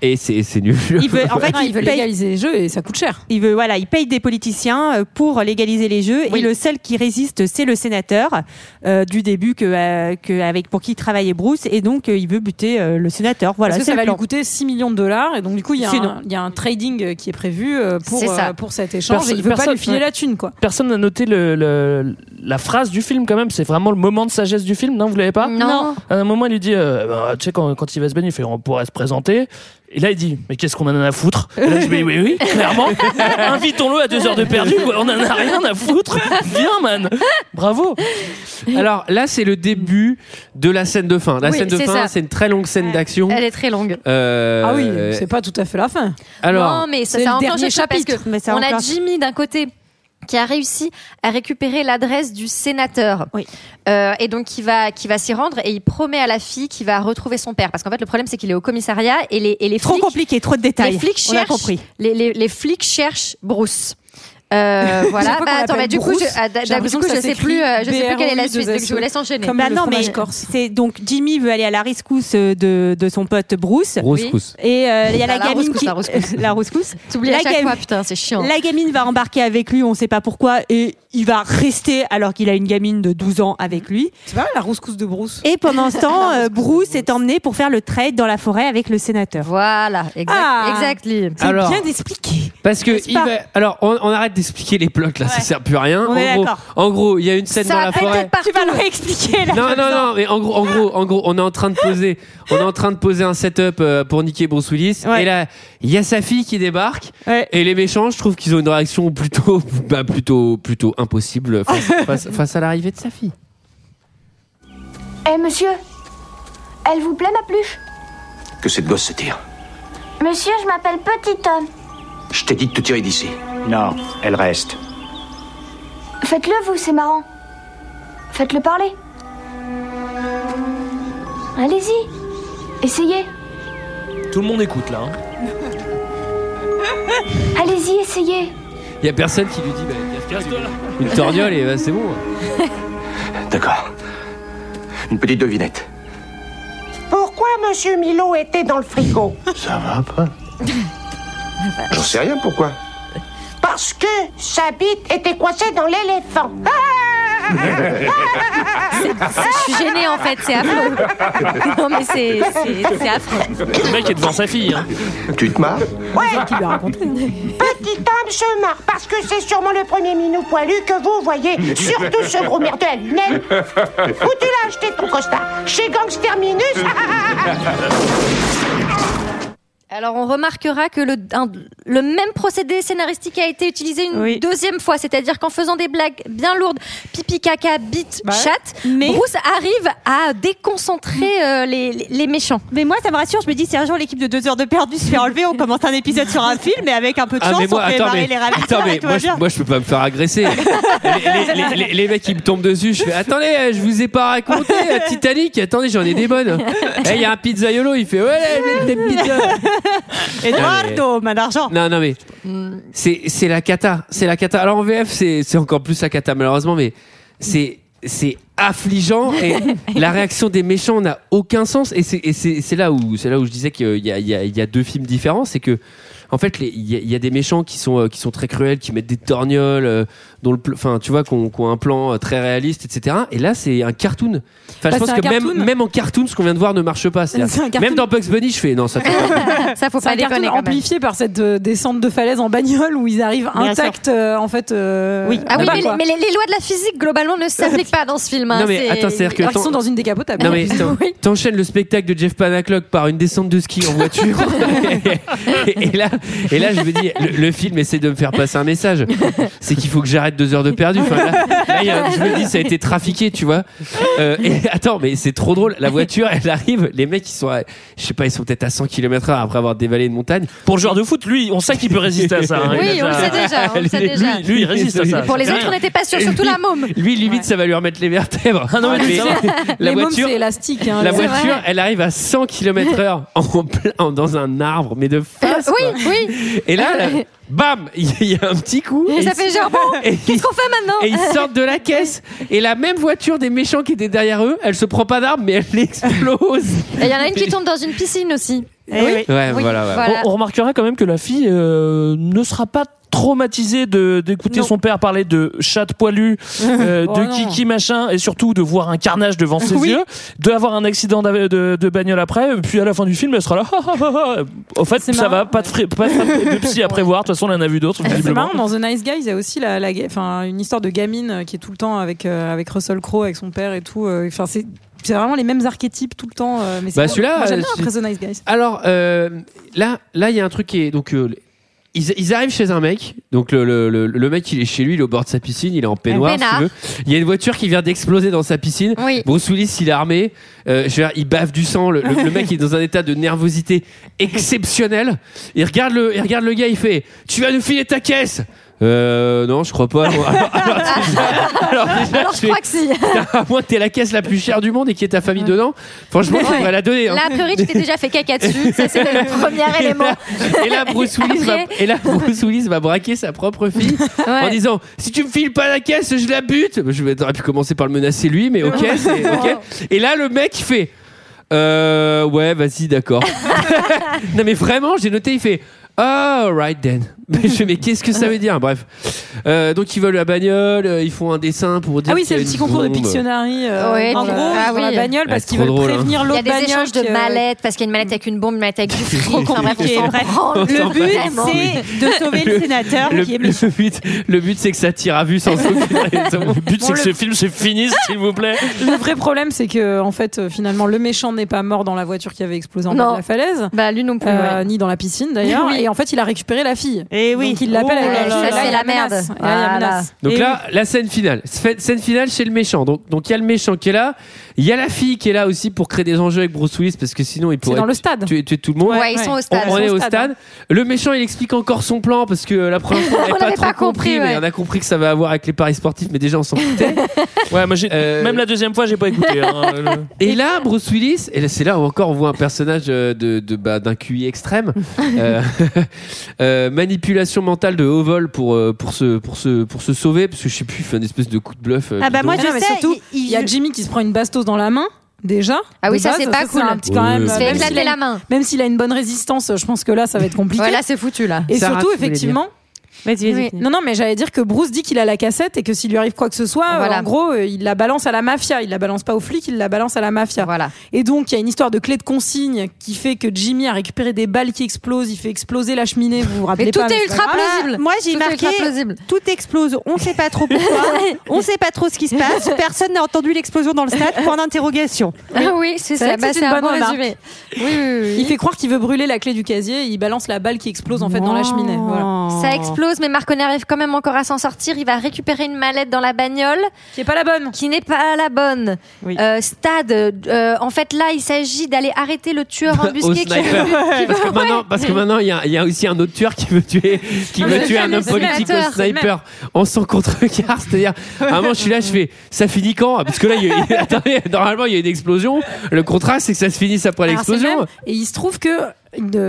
Et c'est c'est nul. Il veut, en fait, Ah, il, paye, légaliser les jeux et ça coûte cher. il veut, voilà, il paye des politiciens euh, pour légaliser les jeux Oui. et le seul qui résiste, c'est le sénateur euh, du début que, euh, que avec pour qui travaillait Bruce et donc euh, il veut buter euh, le sénateur. Voilà, Parce que ça va plan. lui coûter 6 millions de dollars et donc du coup il y a, Sinon. un, il y a un trading qui est prévu pour, ça. euh, pour cet échange Perso- et il veut pas lui filer ouais. la thune quoi. Personne n'a noté le, le- la phrase du film, quand même. C'est vraiment le moment de sagesse du film, non? Vous l'avez pas? Non. À un moment, il lui dit, euh, bah, tu sais, quand, quand il va se baigner, il fait, on pourrait se présenter. Et là, il dit, mais qu'est-ce qu'on en a à foutre Et là, je dis, oui, oui, clairement. Invitons-le à deux heures de perdu, quoi. On en a rien à foutre. Viens, man. Bravo. Alors là, c'est le début de la scène de fin. La Oui, scène de c'est fin, ça. c'est une très longue scène d'action. Elle est très longue. Euh, Ah oui, c'est pas tout à fait la fin. Alors, non, mais ça, c'est ça le dernier parce chapitre. que Mais ça on a. Jimmy d'un côté qui a réussi à récupérer l'adresse du sénateur. Oui. Euh, et donc qui va qui va s'y rendre et il promet à la fille qu'il va retrouver son père parce qu'en fait le problème c'est qu'il est au commissariat et les et les Trop flics compliqué, trop de détails. les flics On a cherchent compris. les, les, les flics cherchent Bruce. Euh, voilà. Bah, attends, mais du coup, je, ah, j'ai du l'impression coup, que je sais plus, euh, je sais plus quelle est la suite. Donc je vous laisse enchaîner. Comme Bah le non, mais fromage corse. c'est donc Jimmy veut aller à la rescousse euh, de, de son pote Bruce. grosse Oui. cousse. Et euh, il y a la, La gamine qui la rescousse. la rescousse. T'oublies à La chaque fois, putain, c'est chiant. La gamine va embarquer avec lui, on sait pas pourquoi, et il va rester alors qu'il a une gamine de 12 ans avec lui. C'est pas mal, la rouscousse de Bruce. Et pendant ce temps, euh, Bruce est emmené pour faire le trade dans la forêt avec le sénateur. Voilà, exact, Ah. exactly. C'est Alors- bien d'expliquer. Parce que N'est-ce il pas va- alors on, on arrête d'expliquer les plots là, ça sert plus à rien. On en, est gros, d'accord. en gros, il y a une scène Ça dans la forêt. partout. Tu vas le réexpliquer là. Non, non, non, mais en gros, en gros, en gros, on est en train de poser, on est en train de poser un setup euh, pour niquer Bruce Willis. Ouais. Et là, il y a sa fille qui débarque. Ouais. Et les méchants, je trouve qu'ils ont une réaction plutôt, bah, plutôt, plutôt impossible face, face- face à l'arrivée de sa fille. Eh, monsieur Elle vous plaît, ma pluche? Que cette gosse se tire. Monsieur, je m'appelle Petit Tom. Je t'ai dit de te tirer d'ici. Non, elle reste. Faites-le, vous, c'est marrant. Faites-le parler. Allez-y. Essayez. Tout le monde écoute là. hein. Allez-y, essayez. Il y a personne qui lui dit bah, Casse-toi là. une torgnole et bah, c'est bon. D'accord. Une petite devinette. Pourquoi Monsieur Milo était dans le frigo? Ça va pas J'en sais rien, pourquoi Parce que sa bite était coincée dans l'éléphant. Je suis gênée en fait, c'est affreux. Non mais c'est c'est- c'est affreux. Le mec est devant sa fille. Hein. Tu te marres Ouais. Qui lui a raconté. Petit homme se marre parce que c'est sûrement le premier minou poilu que vous voyez. Surtout ce gros merdeux à lunettes. Où tu l'as acheté ton costard? Chez Gangster Minus Alors on remarquera que le, un- le même procédé scénaristique a été utilisé une deuxième fois, c'est-à-dire qu'en faisant des blagues bien lourdes, pipi, caca, bite, chatte, Bruce arrive à déconcentrer euh, les, les- les méchants. Mais moi, ça me rassure. Je me dis, si un jour l'équipe de 2 heures de perdu se fait enlever, on commence un épisode sur un film, et avec un peu de Ah chance, mais moi on fait attends marrer mais, les attends, mais moi, je, bien. moi je peux pas me faire agresser. les, les- les- les mecs qui me tombent dessus, je fais attendez, je vous ai pas raconté Titanic. Attendez, j'en ai des bonnes. Eh, Il y a un pizzaiolo, il fait ouais, les pizzas. Eduardo, main d'argent. Non, non, mais c'est c'est la cata, c'est la cata. Alors en VF, c'est c'est encore plus la cata malheureusement, mais c'est c'est affligeant et la réaction des méchants n'a aucun sens et c'est et c'est c'est là où c'est là où je disais qu'il y a il y a il y a deux films différents, c'est que en fait, il y, a- il y a des méchants qui sont euh, qui sont très cruels, qui mettent des torgnoles, euh, dont le, enfin, tu vois, qui ont, un plan euh, très réaliste, etc. Et là, c'est un cartoon. Enfin, Bah, je pense c'est que même en cartoon, ce qu'on vient de voir ne marche pas. C'est. Même dans Bugs Bunny, je fais non, ça. Fait pas. Ça faut C'est un cartoon amplifié par cette euh, descente de falaise en bagnole où ils arrivent intacts euh, en fait. oui. Ah oui, mais, les, mais les- les lois de la physique globalement ne s'appliquent pas dans ce film. hein. Non, mais C'est- attends, c'est-à-dire que Alors qu'ils t'en- sont dans une décapotable. Non mais t'en- t'enchaînes le spectacle de Jeff Panaclock par une descente de ski en voiture et, et là et là je me dis le, le film essaie de me faire passer un message c'est qu'il faut que j'arrête deux heures de perdu Enfin, là, là, il y a- je me dis ça a été trafiqué tu vois Euh, et attends mais c'est trop drôle la voiture elle arrive les mecs ils sont à- je sais pas ils sont peut-être à 100 km heure après avoir dévalé une montagne Pour le joueur de foot, lui, on sait qu'il peut résister à ça. hein. Oui, Il a on le déjà- sait déjà, on le sait Lui- déjà. Lui, lui, il résiste à ça. Pour les autres, on n'était pas sûr, surtout la môme. lui limite ça va lui remettre les vertèbres Ah non, mais lui, ça va. la Les mômes, voiture c'est élastique. hein, La voiture, elle arrive à 100 km heure en plein, dans un arbre, mais de face. Oui, quoi. Oui. Et là, là, bam, il y a un petit coup. Et ça fait genre bon, qu'est-ce qu'on fait maintenant Et ils sortent de la caisse. Et la même voiture des méchants qui étaient derrière eux, elle se prend pas d'arbre, mais elle explose. Et Il y en a une qui tombe dans une piscine aussi. Eh oui. Ouais, Oui, voilà, ouais. voilà. On, on remarquera quand même que la fille euh, ne sera pas traumatisée de d'écouter son père parler de chat poilu, euh, Oh de non. kiki machin, et surtout de voir un carnage devant ses Oui. yeux, d'avoir un accident de, de bagnole après, puis à la fin du film, elle sera là. Au fait, C'est ça marrant. va, pas de, pas de psy à prévoir. De toute façon, on en a vu d'autres. C'est visiblement. marrant, dans The Nice Guys, il y a aussi la, la, une histoire de gamine euh, qui est tout le temps avec, euh, avec Russell Crowe, avec son père et tout. euh, Enfin, c'est c'est vraiment les mêmes archétypes tout le temps. euh, mais c'est Bah, celui-là, j'aime bien après The Nice Guys. Alors, euh, là, là, il y a un truc qui est. Donc, euh, ils, ils arrivent chez un mec. Donc, le, le, le, le mec, il est chez lui, il est au bord de sa piscine, il est en peignoir, si peinard. tu veux. Il y a une voiture qui vient d'exploser dans sa piscine. Oui. Bruce Willis, il est armé. Euh, je veux dire, il bave du sang. Le, le- le mec il est dans un état de nervosité exceptionnel. Il regarde le, il regarde le gars, il fait Tu vas nous filer ta caisse euh, non, je crois pas. Alors, déjà, alors déjà, Alors je fais- crois que si. à moins que t'aies la caisse la plus chère du monde et qu'il y ait ta famille dedans. Franchement, tu devrais la donner. hein. Là, a priori, tu t'es déjà fait caca dessus. Ça, c'est le premier Et élément. là, et là, Bruce Willis va, Après- et là, Bruce Willis va braquer sa propre fille en Ouais. disant si tu me files pas la caisse, je la bute. Je vais t'aurais pu commencer par le menacer lui, mais ok, c'est ok. Et là, le mec il fait euh, ouais, vas-y, d'accord. non mais vraiment, j'ai noté, il fait Oh, right then. Mais je fais, mais qu'est-ce que ça veut dire Bref. Euh, donc, ils volent la bagnole, euh, ils font un dessin pour dire. Ah oui, qu'il c'est y a le une petit concours de bombe. Pictionary. euh, Ouais, en tu- gros, ah dans la oui. bagnole Ouais, parce c'est qu'ils trop veulent drôle, hein. prévenir Il y a l'autre des bagnole. échanges de qui, euh, mallettes parce qu'il y a une mallette avec une bombe, une mallette avec du fric. Trop Enfin, bref, compliqué, on s'en bref. branle. Le but, c'est de sauver le, sénateur Le, qui est le but, le but, c'est que ça tire à vue sans aucune raison. Le but, c'est que le- ce film se finisse, s'il vous plaît. Le vrai problème, c'est que en fait, euh, finalement, le méchant n'est pas mort dans la voiture qui avait explosé en bas Non. de la falaise. Bah, lui non plus. Euh, ni dans la piscine d'ailleurs Oui. et en fait il a récupéré la fille Et Et oui. Donc il l'appelle Oh là la là là menace. merde. Et là, il y a Voilà. menace. Donc Et là, la scène finale. Scène finale chez le méchant. Donc donc il y a le méchant qui est là. Il y a la fille qui est là aussi pour créer des enjeux avec Bruce Willis parce que sinon il pourrait dans le stade. tuer, tuer tout le monde. Ouais, ils sont au stade. On, on est au stade, stade. Le méchant, il explique encore son plan parce que la première fois, on n'avait pas trop pas compris, compris, mais on a compris que ça va avoir avec les paris sportifs, mais déjà on s'en foutait. Ouais, moi j'ai Euh, même la deuxième fois, j'ai pas écouté. hein. Le- Et là, Bruce Willis, et là, c'est là où encore on voit un personnage euh, de, de- bah, d'un QI extrême, Euh, euh, manipulation mentale de haut vol pour euh, pour se pour se pour se sauver, parce que je sais plus, il fait une espèce de coup de bluff. euh, Ah bah bidon. moi Ah je non, mais sais, surtout, il- il y a Jimmy qui se prend une bastos dans la main. Déjà. Ah oui, de ça, base, c'est pas cool. un petit quand même. Il se Euh, fait même s'il éclater a la une- main. Même s'il a une bonne résistance, je pense que là, ça va être compliqué. Voilà, c'est foutu là. Et Sarah, surtout, tu voulais effectivement. Vas-y, vas-y. Oui. Non, non, mais j'allais dire que Bruce dit qu'il a la cassette et que s'il lui arrive quoi que ce soit, Voilà. euh, en gros, euh, il la balance à la mafia. Il la balance pas aux flics, il la balance à la mafia. Voilà. Et donc, il y a une histoire de clé de consigne qui fait que Jimmy a récupéré des balles qui explosent, il fait exploser la cheminée, vous vous rappelez Mais tout pas est c'est ultra plausible. Moi j'ai Tout est marqué ultra plausible. tout explose, on sait pas trop pourquoi, on sait pas trop ce qui se passe, personne n'a entendu l'explosion dans le stade, point d'interrogation. Ah oui, c'est ça. Bah, c'est une un bon résumé. Oui, oui, oui. Il fait croire qu'il veut brûler la clé du casier, et il balance la balle qui explose en fait dans la cheminée. Voilà. Ça explose, mais Marconnet arrive quand même encore à s'en sortir. Il va récupérer une mallette dans la bagnole Qui est pas la bonne. qui n'est pas la bonne. Oui. Euh, stade, euh, en fait, là, il s'agit d'aller arrêter le tueur embusqué qui sniper. qui Parce que maintenant, parce que maintenant, il y a, il y a aussi un autre tueur qui veut tuer, qui Ah, veut tuer un homme politique au sniper en sans contre-regard. C'est-à-dire, à un moment, je suis là, je fais, ça finit quand? Parce que là, il y a- attendez, normalement, il y a une explosion. Le contraste, c'est que ça se finisse après l'explosion. Et il se trouve que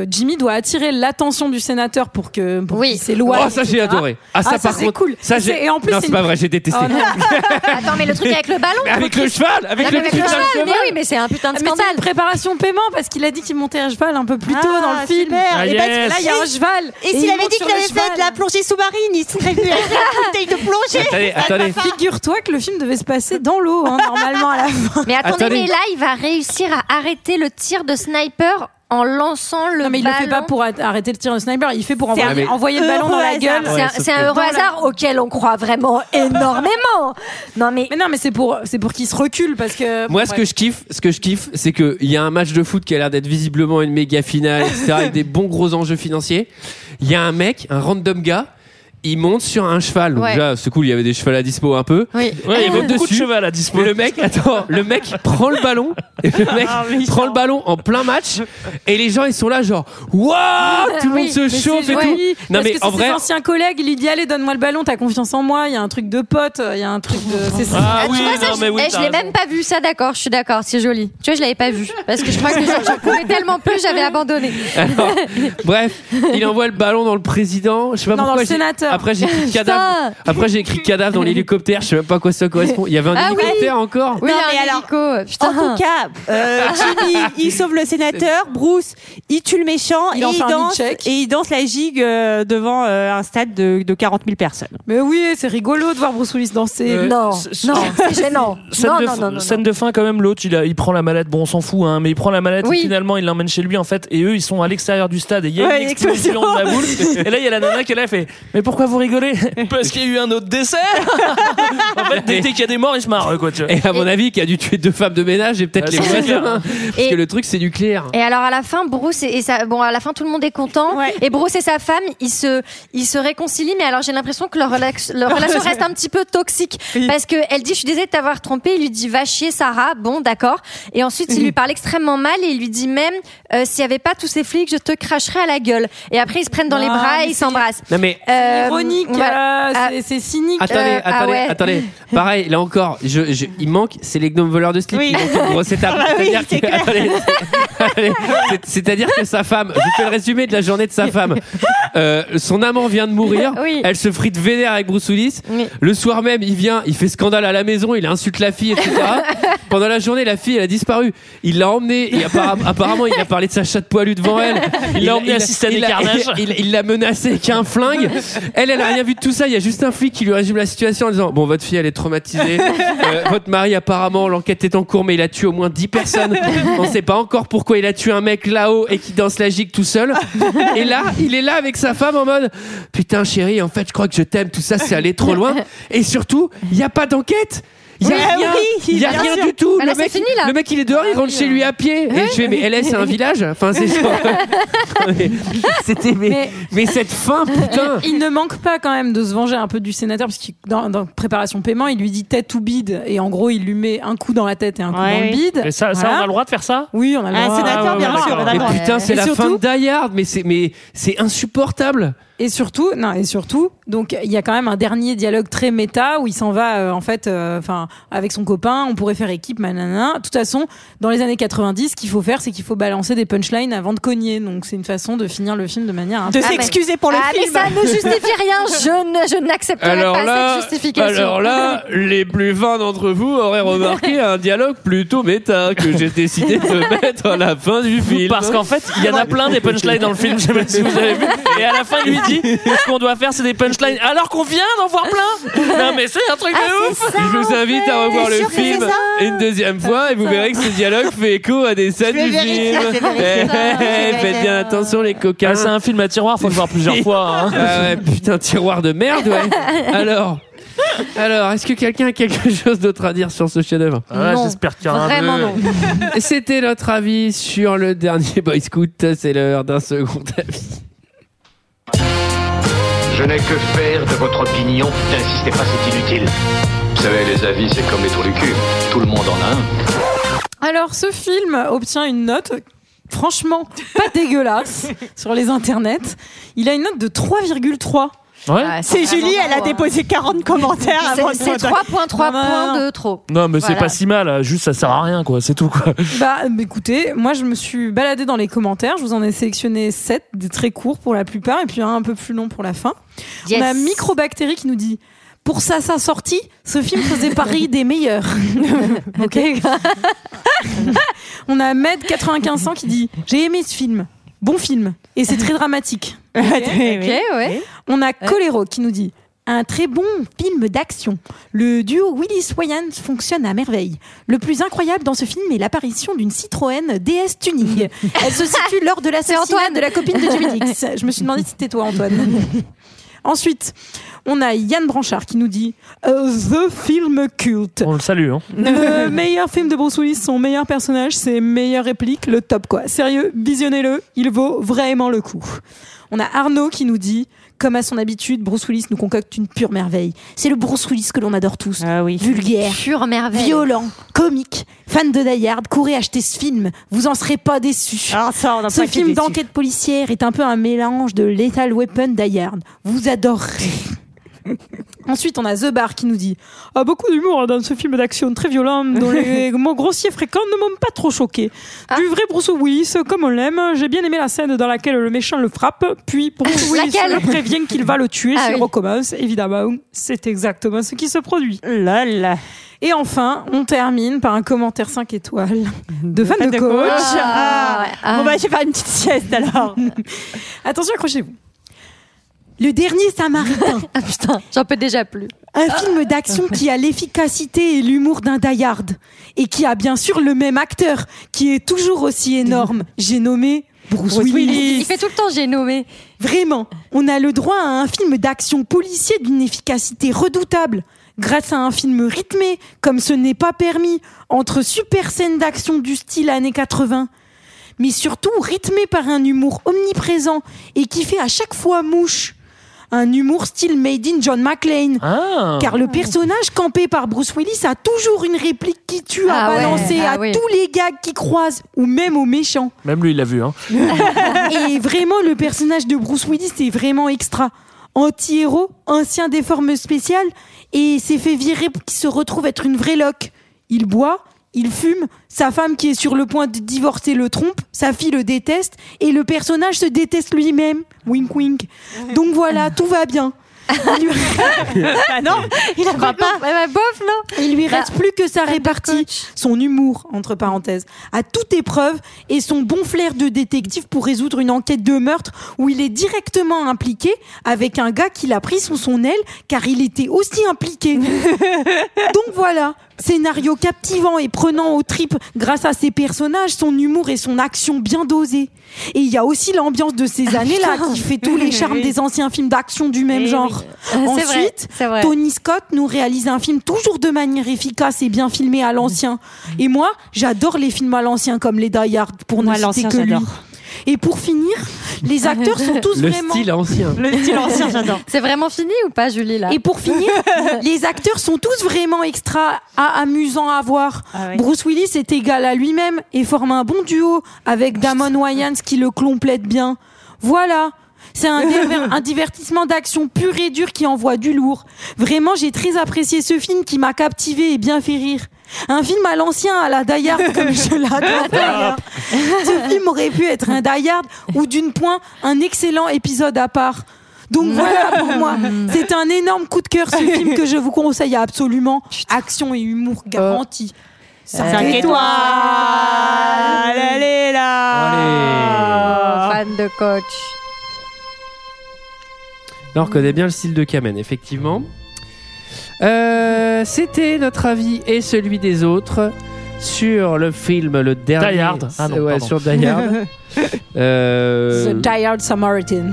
Jimmy doit attirer l'attention du sénateur pour que pour Oui. qu'il s'éloigne. Oh, ça, j'ai adoré. Ah, ça, Ah, ça, par c'est contre, cool. Ça, C'est- j'ai. et en plus, non, c'est c'est pas vrai, j'ai détesté. Oh, non. Attends, mais le truc avec le ballon Mais avec le cheval, avec Non, le mais avec putain le de cheval, cheval. mais oui, mais c'est un putain de Mais c'est scandale. une préparation paiement parce qu'il a dit qu'il montait à cheval un peu plus tôt dans le film. super. Ah, Et parce que yes. Là, il y a un cheval. Et s'il il avait dit qu'il cheval. fait de la plongée sous-marine, il serait venu avec une bouteille de plongée. Attendez, attendez. Figure-toi que le film devait se passer dans l'eau, hein, normalement à la fin. Mais Attendez. mais là, il va réussir à arrêter le tir de sniper en lançant le Non, mais il ballon. le fait pas pour a- arrêter le tir de sniper, il fait pour envoyer, un envoyer le ballon dans la gueule. C'est Ouais, un, c'est heureux la- hasard auquel on croit vraiment énormément. Non mais Mais non, mais c'est pour, c'est pour qu'il se recule parce que. Moi, ce que je kiffe, ce que je kiffe, c'est que il y a un match de foot qui a l'air d'être visiblement une méga finale, etc., avec des bons gros enjeux financiers. Il y a un mec, un random gars, il monte sur un cheval. Donc Ouais. là, c'est cool, il y avait des chevals à dispo un peu. oui. Ouais, il y avait monte beaucoup de dessus. cheval à dispo. Le mec, attends, le mec prend le ballon, et le mec Ah, oui, prend le ballon en plein match, et les gens ils sont là genre, waouh, tout le Oui, monde se Mais chauffe c'est et tout. joli, Non parce mais que c'est en vrai, ses anciens collègues, il lui dit allez donne-moi le ballon, t'as confiance en moi, il y a un truc de pote, il y a un truc de. C'est ça. Ah Ah, oui, tu vois, ça, non je, mais oui. eh, je t'as l'ai raison. même pas vu ça, d'accord, je suis d'accord, c'est joli. Tu vois, je l'avais pas vu parce que je crois que j'en j'en pouvais tellement plus, j'avais abandonné. Alors, bref, il envoie le ballon dans le président. Je sais pas Non, dans pourquoi. le j'ai- sénateur. Après j'ai écrit cadavre. Après j'ai écrit cadavre dans l'hélicoptère. Je sais même pas à quoi ça correspond. Il y avait un Ah oui. hélicoptère encore. Oui, Non, mais un alors, hélico, putain. En tout cas, euh, Jimmy, il sauve le sénateur, Bruce, il tue le méchant Il et, il danse, et il danse la gigue euh, devant euh, un stade de, de 40 000 personnes. Mais oui, c'est rigolo de voir Bruce Willis danser. Euh, non, c'est- non, c'est gênant. Scène, Non, de, non, fin- non, non, scène non. de fin quand même l'autre il, prend la mallette bon on s'en fout hein, mais il prend la mallette Oui. et finalement il l'emmène chez lui en fait et eux ils sont à l'extérieur du stade et il y a Ouais, une explosion de la boule et là il y a la nana qui est là elle fait mais pourquoi vous rigolez parce qu'il y a eu un autre décès en fait dès dès qu'il y a des morts ils se marrent quoi tu vois. Et à mon avis, qui a dû tuer deux femmes de ménage et peut-être Ah, les voisins. Parce Et- que le truc c'est nucléaire. Et alors à la fin, Bruce et, et sa, bon à la fin tout le monde est content. Ouais. Et Bruce et sa femme, ils se, ils se réconcilient. Mais alors j'ai l'impression que leur, relax- leur relation reste un petit peu toxique parce que elle dit je suis désolée de t'avoir trompé. Il lui dit va chier Sarah. Bon d'accord. Et ensuite il lui parle extrêmement mal et il lui dit même euh, s'il y avait pas tous ces flics, je te cracherais à la gueule. Et après ils se prennent dans les bras et ils s'embrassent. Non mais Euh, Ironique, euh, Ah, c'est- c'est cynique. Attendez, Euh, ah attendez, ouais. attendez. Pareil, là encore, je, je- il manque, c'est les gnomes voleurs de slip Oui. qui manquent une grosse étape. Ah bah oui, c'est que, clair. attendez, attendez, c'est- c'est-à-dire que sa femme, je fais le résumé de la journée de sa femme. Euh, son amant vient de mourir. Oui. Elle se frite vénère avec Bruce Willis. Oui. Le soir même, il vient, il fait scandale à la maison, il insulte la fille, etc. Pendant la journée, la fille, elle a disparu. Il l'a emmenée et appara- apparemment, il a parlé de sa chatte poilue devant elle. Il l'a emmenée assister à des il l'a- carnages. il- il l'a menacée avec un flingue. Elle, elle a rien vu de tout ça. Il y a juste un flic qui lui résume la situation en disant Bon, votre fille, elle est traumatisée. Euh, votre mari, apparemment, l'enquête est en cours, mais il a tué au moins 10 personnes. On sait pas encore pourquoi il a tué un mec là-haut et qui danse la gigue tout seul. Et là, il est là avec sa femme en mode Putain, chérie, en fait, je crois que je t'aime. Tout ça, c'est allé trop loin. Et surtout, il n'y a pas d'enquête. Il y a Oui, rien, il y a rien du tout. Bah le, mec, fini, là. le mec, il est dehors, il rentre chez lui à pied. Et je fais, mais LA, c'est un village Enfin, c'est genre- Mais C'était, mais, cette fin, putain. Il ne manque pas quand même de se venger un peu du sénateur parce que dans, dans préparation paiement, il lui dit tête ou bide et en gros il lui met un coup dans la tête et un coup Ouais. dans le bide. Et ça, ça, Voilà. on a le droit de faire ça? Oui, on a le Un droit. sénateur, bien sûr. d'accord. Mais putain, c'est la fin de Die Hard, mais c'est, mais c'est insupportable. Et surtout, non, et surtout, donc il y a quand même un dernier dialogue très méta où il s'en va, euh, en fait, euh, enfin, avec son copain, on pourrait faire équipe, manana. De toute façon, dans les années 90, ce qu'il faut faire, c'est qu'il faut balancer des punchlines avant de cogner. Donc c'est une façon de finir le film de manière. un De s'excuser pour le ah, film. mais ça ne justifie rien. Je ne, je n'accepterai Alors pas là, cette justification. alors là, les plus fins d'entre vous auraient remarqué un dialogue plutôt méta que j'ai décidé de mettre à la fin du film. Parce qu'en fait, il y en a plein des punchlines dans le film, je sais pas si vous avez vu. Et à la fin, lui dit ce qu'on doit faire, c'est des punchlines. Alors qu'on vient d'en voir plein. Non, mais c'est un truc Ah, de ouf. ça, Je vous invite fait. à revoir le film une deuxième fois et vous verrez que ce dialogue fait écho à des scènes du vérifier, film. Eh, eh, Faites bien attention les coquins. Ah, c'est un film à tiroir, faut le voir plusieurs fois. hein. Ah ouais, putain, tiroir de merde, ouais. Alors, alors, est-ce que quelqu'un a quelque chose d'autre à dire sur ce chef-d'œuvre? Ah. J'espère qu'il y aura un Vraiment non. C'était notre avis sur le dernier Boy Scout. C'est l'heure d'un second avis. Je n'ai que faire de votre opinion. N'insistez pas, c'est inutile. Vous savez, les avis, c'est comme les trous du cul. Tout le monde en a un. Alors, ce film obtient une note, franchement, pas dégueulasse sur les internets. Il a une note de 3,3. Ouais. Ah, C'est Julie, elle a hein. déposé 40 commentaires C'est c'est voter. 3.3 points de trop. Non, mais c'est Voilà. pas si mal. Juste, ça sert à rien, quoi. C'est tout, quoi. Bah, euh, écoutez, moi, je me suis baladée dans les commentaires. Je vous en ai sélectionné 7, des très courts pour la plupart, et puis un un peu plus long pour la fin. Yes. On a Microbactérie qui nous dit pour ça, sa sortie, ce film faisait partie des meilleurs. ok. On a Med 9500 qui dit j'ai aimé ce film, bon film, et c'est très dramatique. Ok, ouais. On a Colero qui nous dit un très bon film d'action. Le duo Willis-Wayans fonctionne à merveille. Le plus incroyable dans ce film est l'apparition d'une Citroën DS Tuning. Elle se situe lors de l'assassinat de la copine de Jimmy Dix. Je me suis demandé si c'était toi, Antoine. Ensuite, on a Yann Branchard qui nous dit euh, The film culte. On le salue, hein. Le meilleur film de Bruce Willis, son meilleur personnage, ses meilleures répliques, le top quoi. Sérieux, visionnez-le, il vaut vraiment le coup. On a Arnaud qui nous dit, comme à son habitude, Bruce Willis nous concocte une pure merveille. C'est le Bruce Willis que l'on adore tous. Ah oui. Vulgaire, Pure merveille. violent, comique, fan de Die Hard, courez acheter ce film, vous en serez pas déçus. Ah, ça, on a Ce pas film d'enquête policière est un peu un mélange de Lethal Weapon Die Hard. Vous adorerez. Ensuite, on a The Bar qui nous dit ah, beaucoup d'humour dans ce film d'action très violent dont les mots grossiers fréquents ne m'ont pas trop choqué. Ah. Du vrai Bruce Willis, comme on l'aime. J'ai bien aimé la scène dans laquelle le méchant le frappe, puis Bruce Willis le prévient qu'il va le tuer Ah s'il oui. recommence. Évidemment, c'est exactement ce qui se produit. Là, là. Et enfin, on termine par un commentaire 5 étoiles de fan de, coach. Ah, ouais. Ah. Bon, bah, je vais faire une petite sieste alors. Attention, accrochez-vous. Le dernier Samaritain. Ah putain, j'en peux déjà plus. Un film d'action qui a l'efficacité et l'humour d'un Die Hard. Et qui a bien sûr le même acteur, qui est toujours aussi énorme. J'ai nommé Bruce, Willis. Il fait tout le temps j'ai nommé. Vraiment, on a le droit à un film d'action policier d'une efficacité redoutable. Grâce à un film rythmé, comme ce n'est pas permis, entre super scènes d'action du style années 80. Mais surtout rythmé par un humour omniprésent et qui fait à chaque fois mouche. Un humour style made in John McClane. Ah. Car le personnage campé par Bruce Willis a toujours une réplique qui tue à Ah ouais, balancer ah à oui. tous les gags qui croisent, ou même aux méchants. Même lui, il l'a vu, hein. Et vraiment, le personnage de Bruce Willis est vraiment extra. Anti-héros, ancien des formes spéciales, et s'est fait virer pour qu'il se retrouve être une vraie loque. Il boit, il fume, sa femme qui est sur le point de divorcer le trompe, sa fille le déteste, et le personnage se déteste lui-même. Wink wink. Donc voilà, tout va bien. Il lui, Ah non, il a pas. Bah, bah, bof, non il lui Bah, reste plus que sa répartie, son humour, entre parenthèses, à toute épreuve, et son bon flair de détective pour résoudre une enquête de meurtre où il est directement impliqué avec un gars qui l'a pris sous son aile car il était aussi impliqué. Donc voilà, Scénario captivant et prenant aux tripes grâce à ses personnages, son humour et son action bien dosée. Et il y a aussi l'ambiance de ces années-là qui fait tous les charmes des anciens films d'action du même Eh genre. vrai, Ensuite, vrai. Tony Scott nous réalise un film toujours de manière efficace et bien filmé à l'ancien. Et moi, j'adore les films à l'ancien comme les Die Hard pour Moi, ne citer que lui. Et pour finir, les acteurs sont tous Le vraiment style ancien. Le style ancien, j'adore. C'est vraiment fini ou pas, Julie là Et pour finir, les acteurs sont tous vraiment extra à- amusants à voir. Ah ouais. Bruce Willis est égal à lui-même et forme un bon duo avec Damon Wayans qui le complète bien. Voilà. C'est un, diver- un divertissement d'action pur et dur qui envoie du lourd. Vraiment, j'ai très apprécié ce film qui m'a captivé et bien fait rire. Un film à l'ancien, à la Die Hard, comme je l'adore. Ce film aurait pu être un Die Hard ou d'une point, un excellent épisode à part. Donc voilà pour moi. C'est un énorme coup de cœur ce film que je vous conseille absolument. Action et humour garanti. Cinq 5 étoiles. Allez là. Fan de coach. Là, on reconnaît bien le style de Kamen, effectivement. Euh, C'était notre avis et celui des autres sur le film, le dernier. Die Hard. Ah non, ouais, pardon. sur Die Hard. Euh, The Die Hard Samaritan.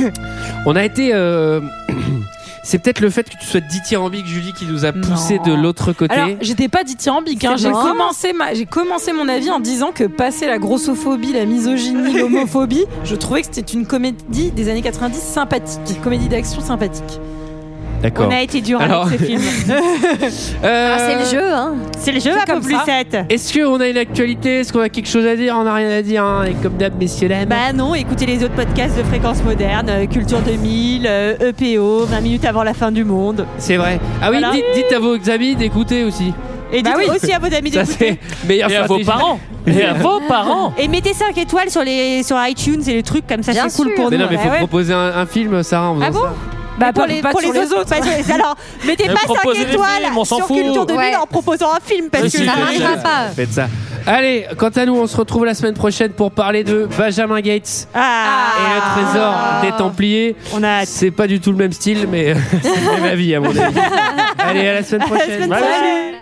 on a été. euh, C'est peut-être le fait que tu sois dithyrambique, Julie, qui nous a poussé Non. de l'autre côté. Alors, j'étais pas dithyrambique. Hein. J'ai commencé, ma... j'ai commencé mon avis en disant que passer la grossophobie, la misogynie, l'homophobie, je trouvais que c'était une comédie des années 90 sympathique. Comédie d'action sympathique. D'accord. On a été dur Alors- avec ce film. Euh, Ah, c'est le jeu, hein. C'est le jeu à peu comme plus ça. 7. Est-ce qu'on a une actualité? Est-ce qu'on a quelque chose à dire? On n'a rien à dire. hein. Et comme d'hab, messieurs, dames. Bah non, écoutez les autres podcasts de Fréquence Moderne, euh, Culture 2000, euh, EPO, 20 minutes avant la fin du monde. C'est vrai. Ah oui, Voilà. dites, dites à vos amis d'écouter aussi. Et Bah dites oui. aussi à vos amis d'écouter. Et à vos parents. Et à vos parents. Et mettez 5 étoiles sur, les, sur iTunes et les trucs comme ça, c'est cool pour Mais nous. non, mais Bah faut ouais. proposer un, un film, Sarah, en Ah bon ça. Bah, pour pas- les, pas pour les les autres, pas les- Alors, mettez pas 5 proposez des étoiles films, on s'en sur fout. Culture 2000 Ouais. en proposant un film parce que Ça n'arrivera pas. Faites ça. Allez, quant à nous, on se retrouve la semaine prochaine pour parler de Benjamin Gates Ah. et le trésor des Templiers. On a hâte. C'est pas du tout le même style, mais c'est même avis à mon avis. Allez, à la semaine À la prochaine. semaine Bye. prochaine.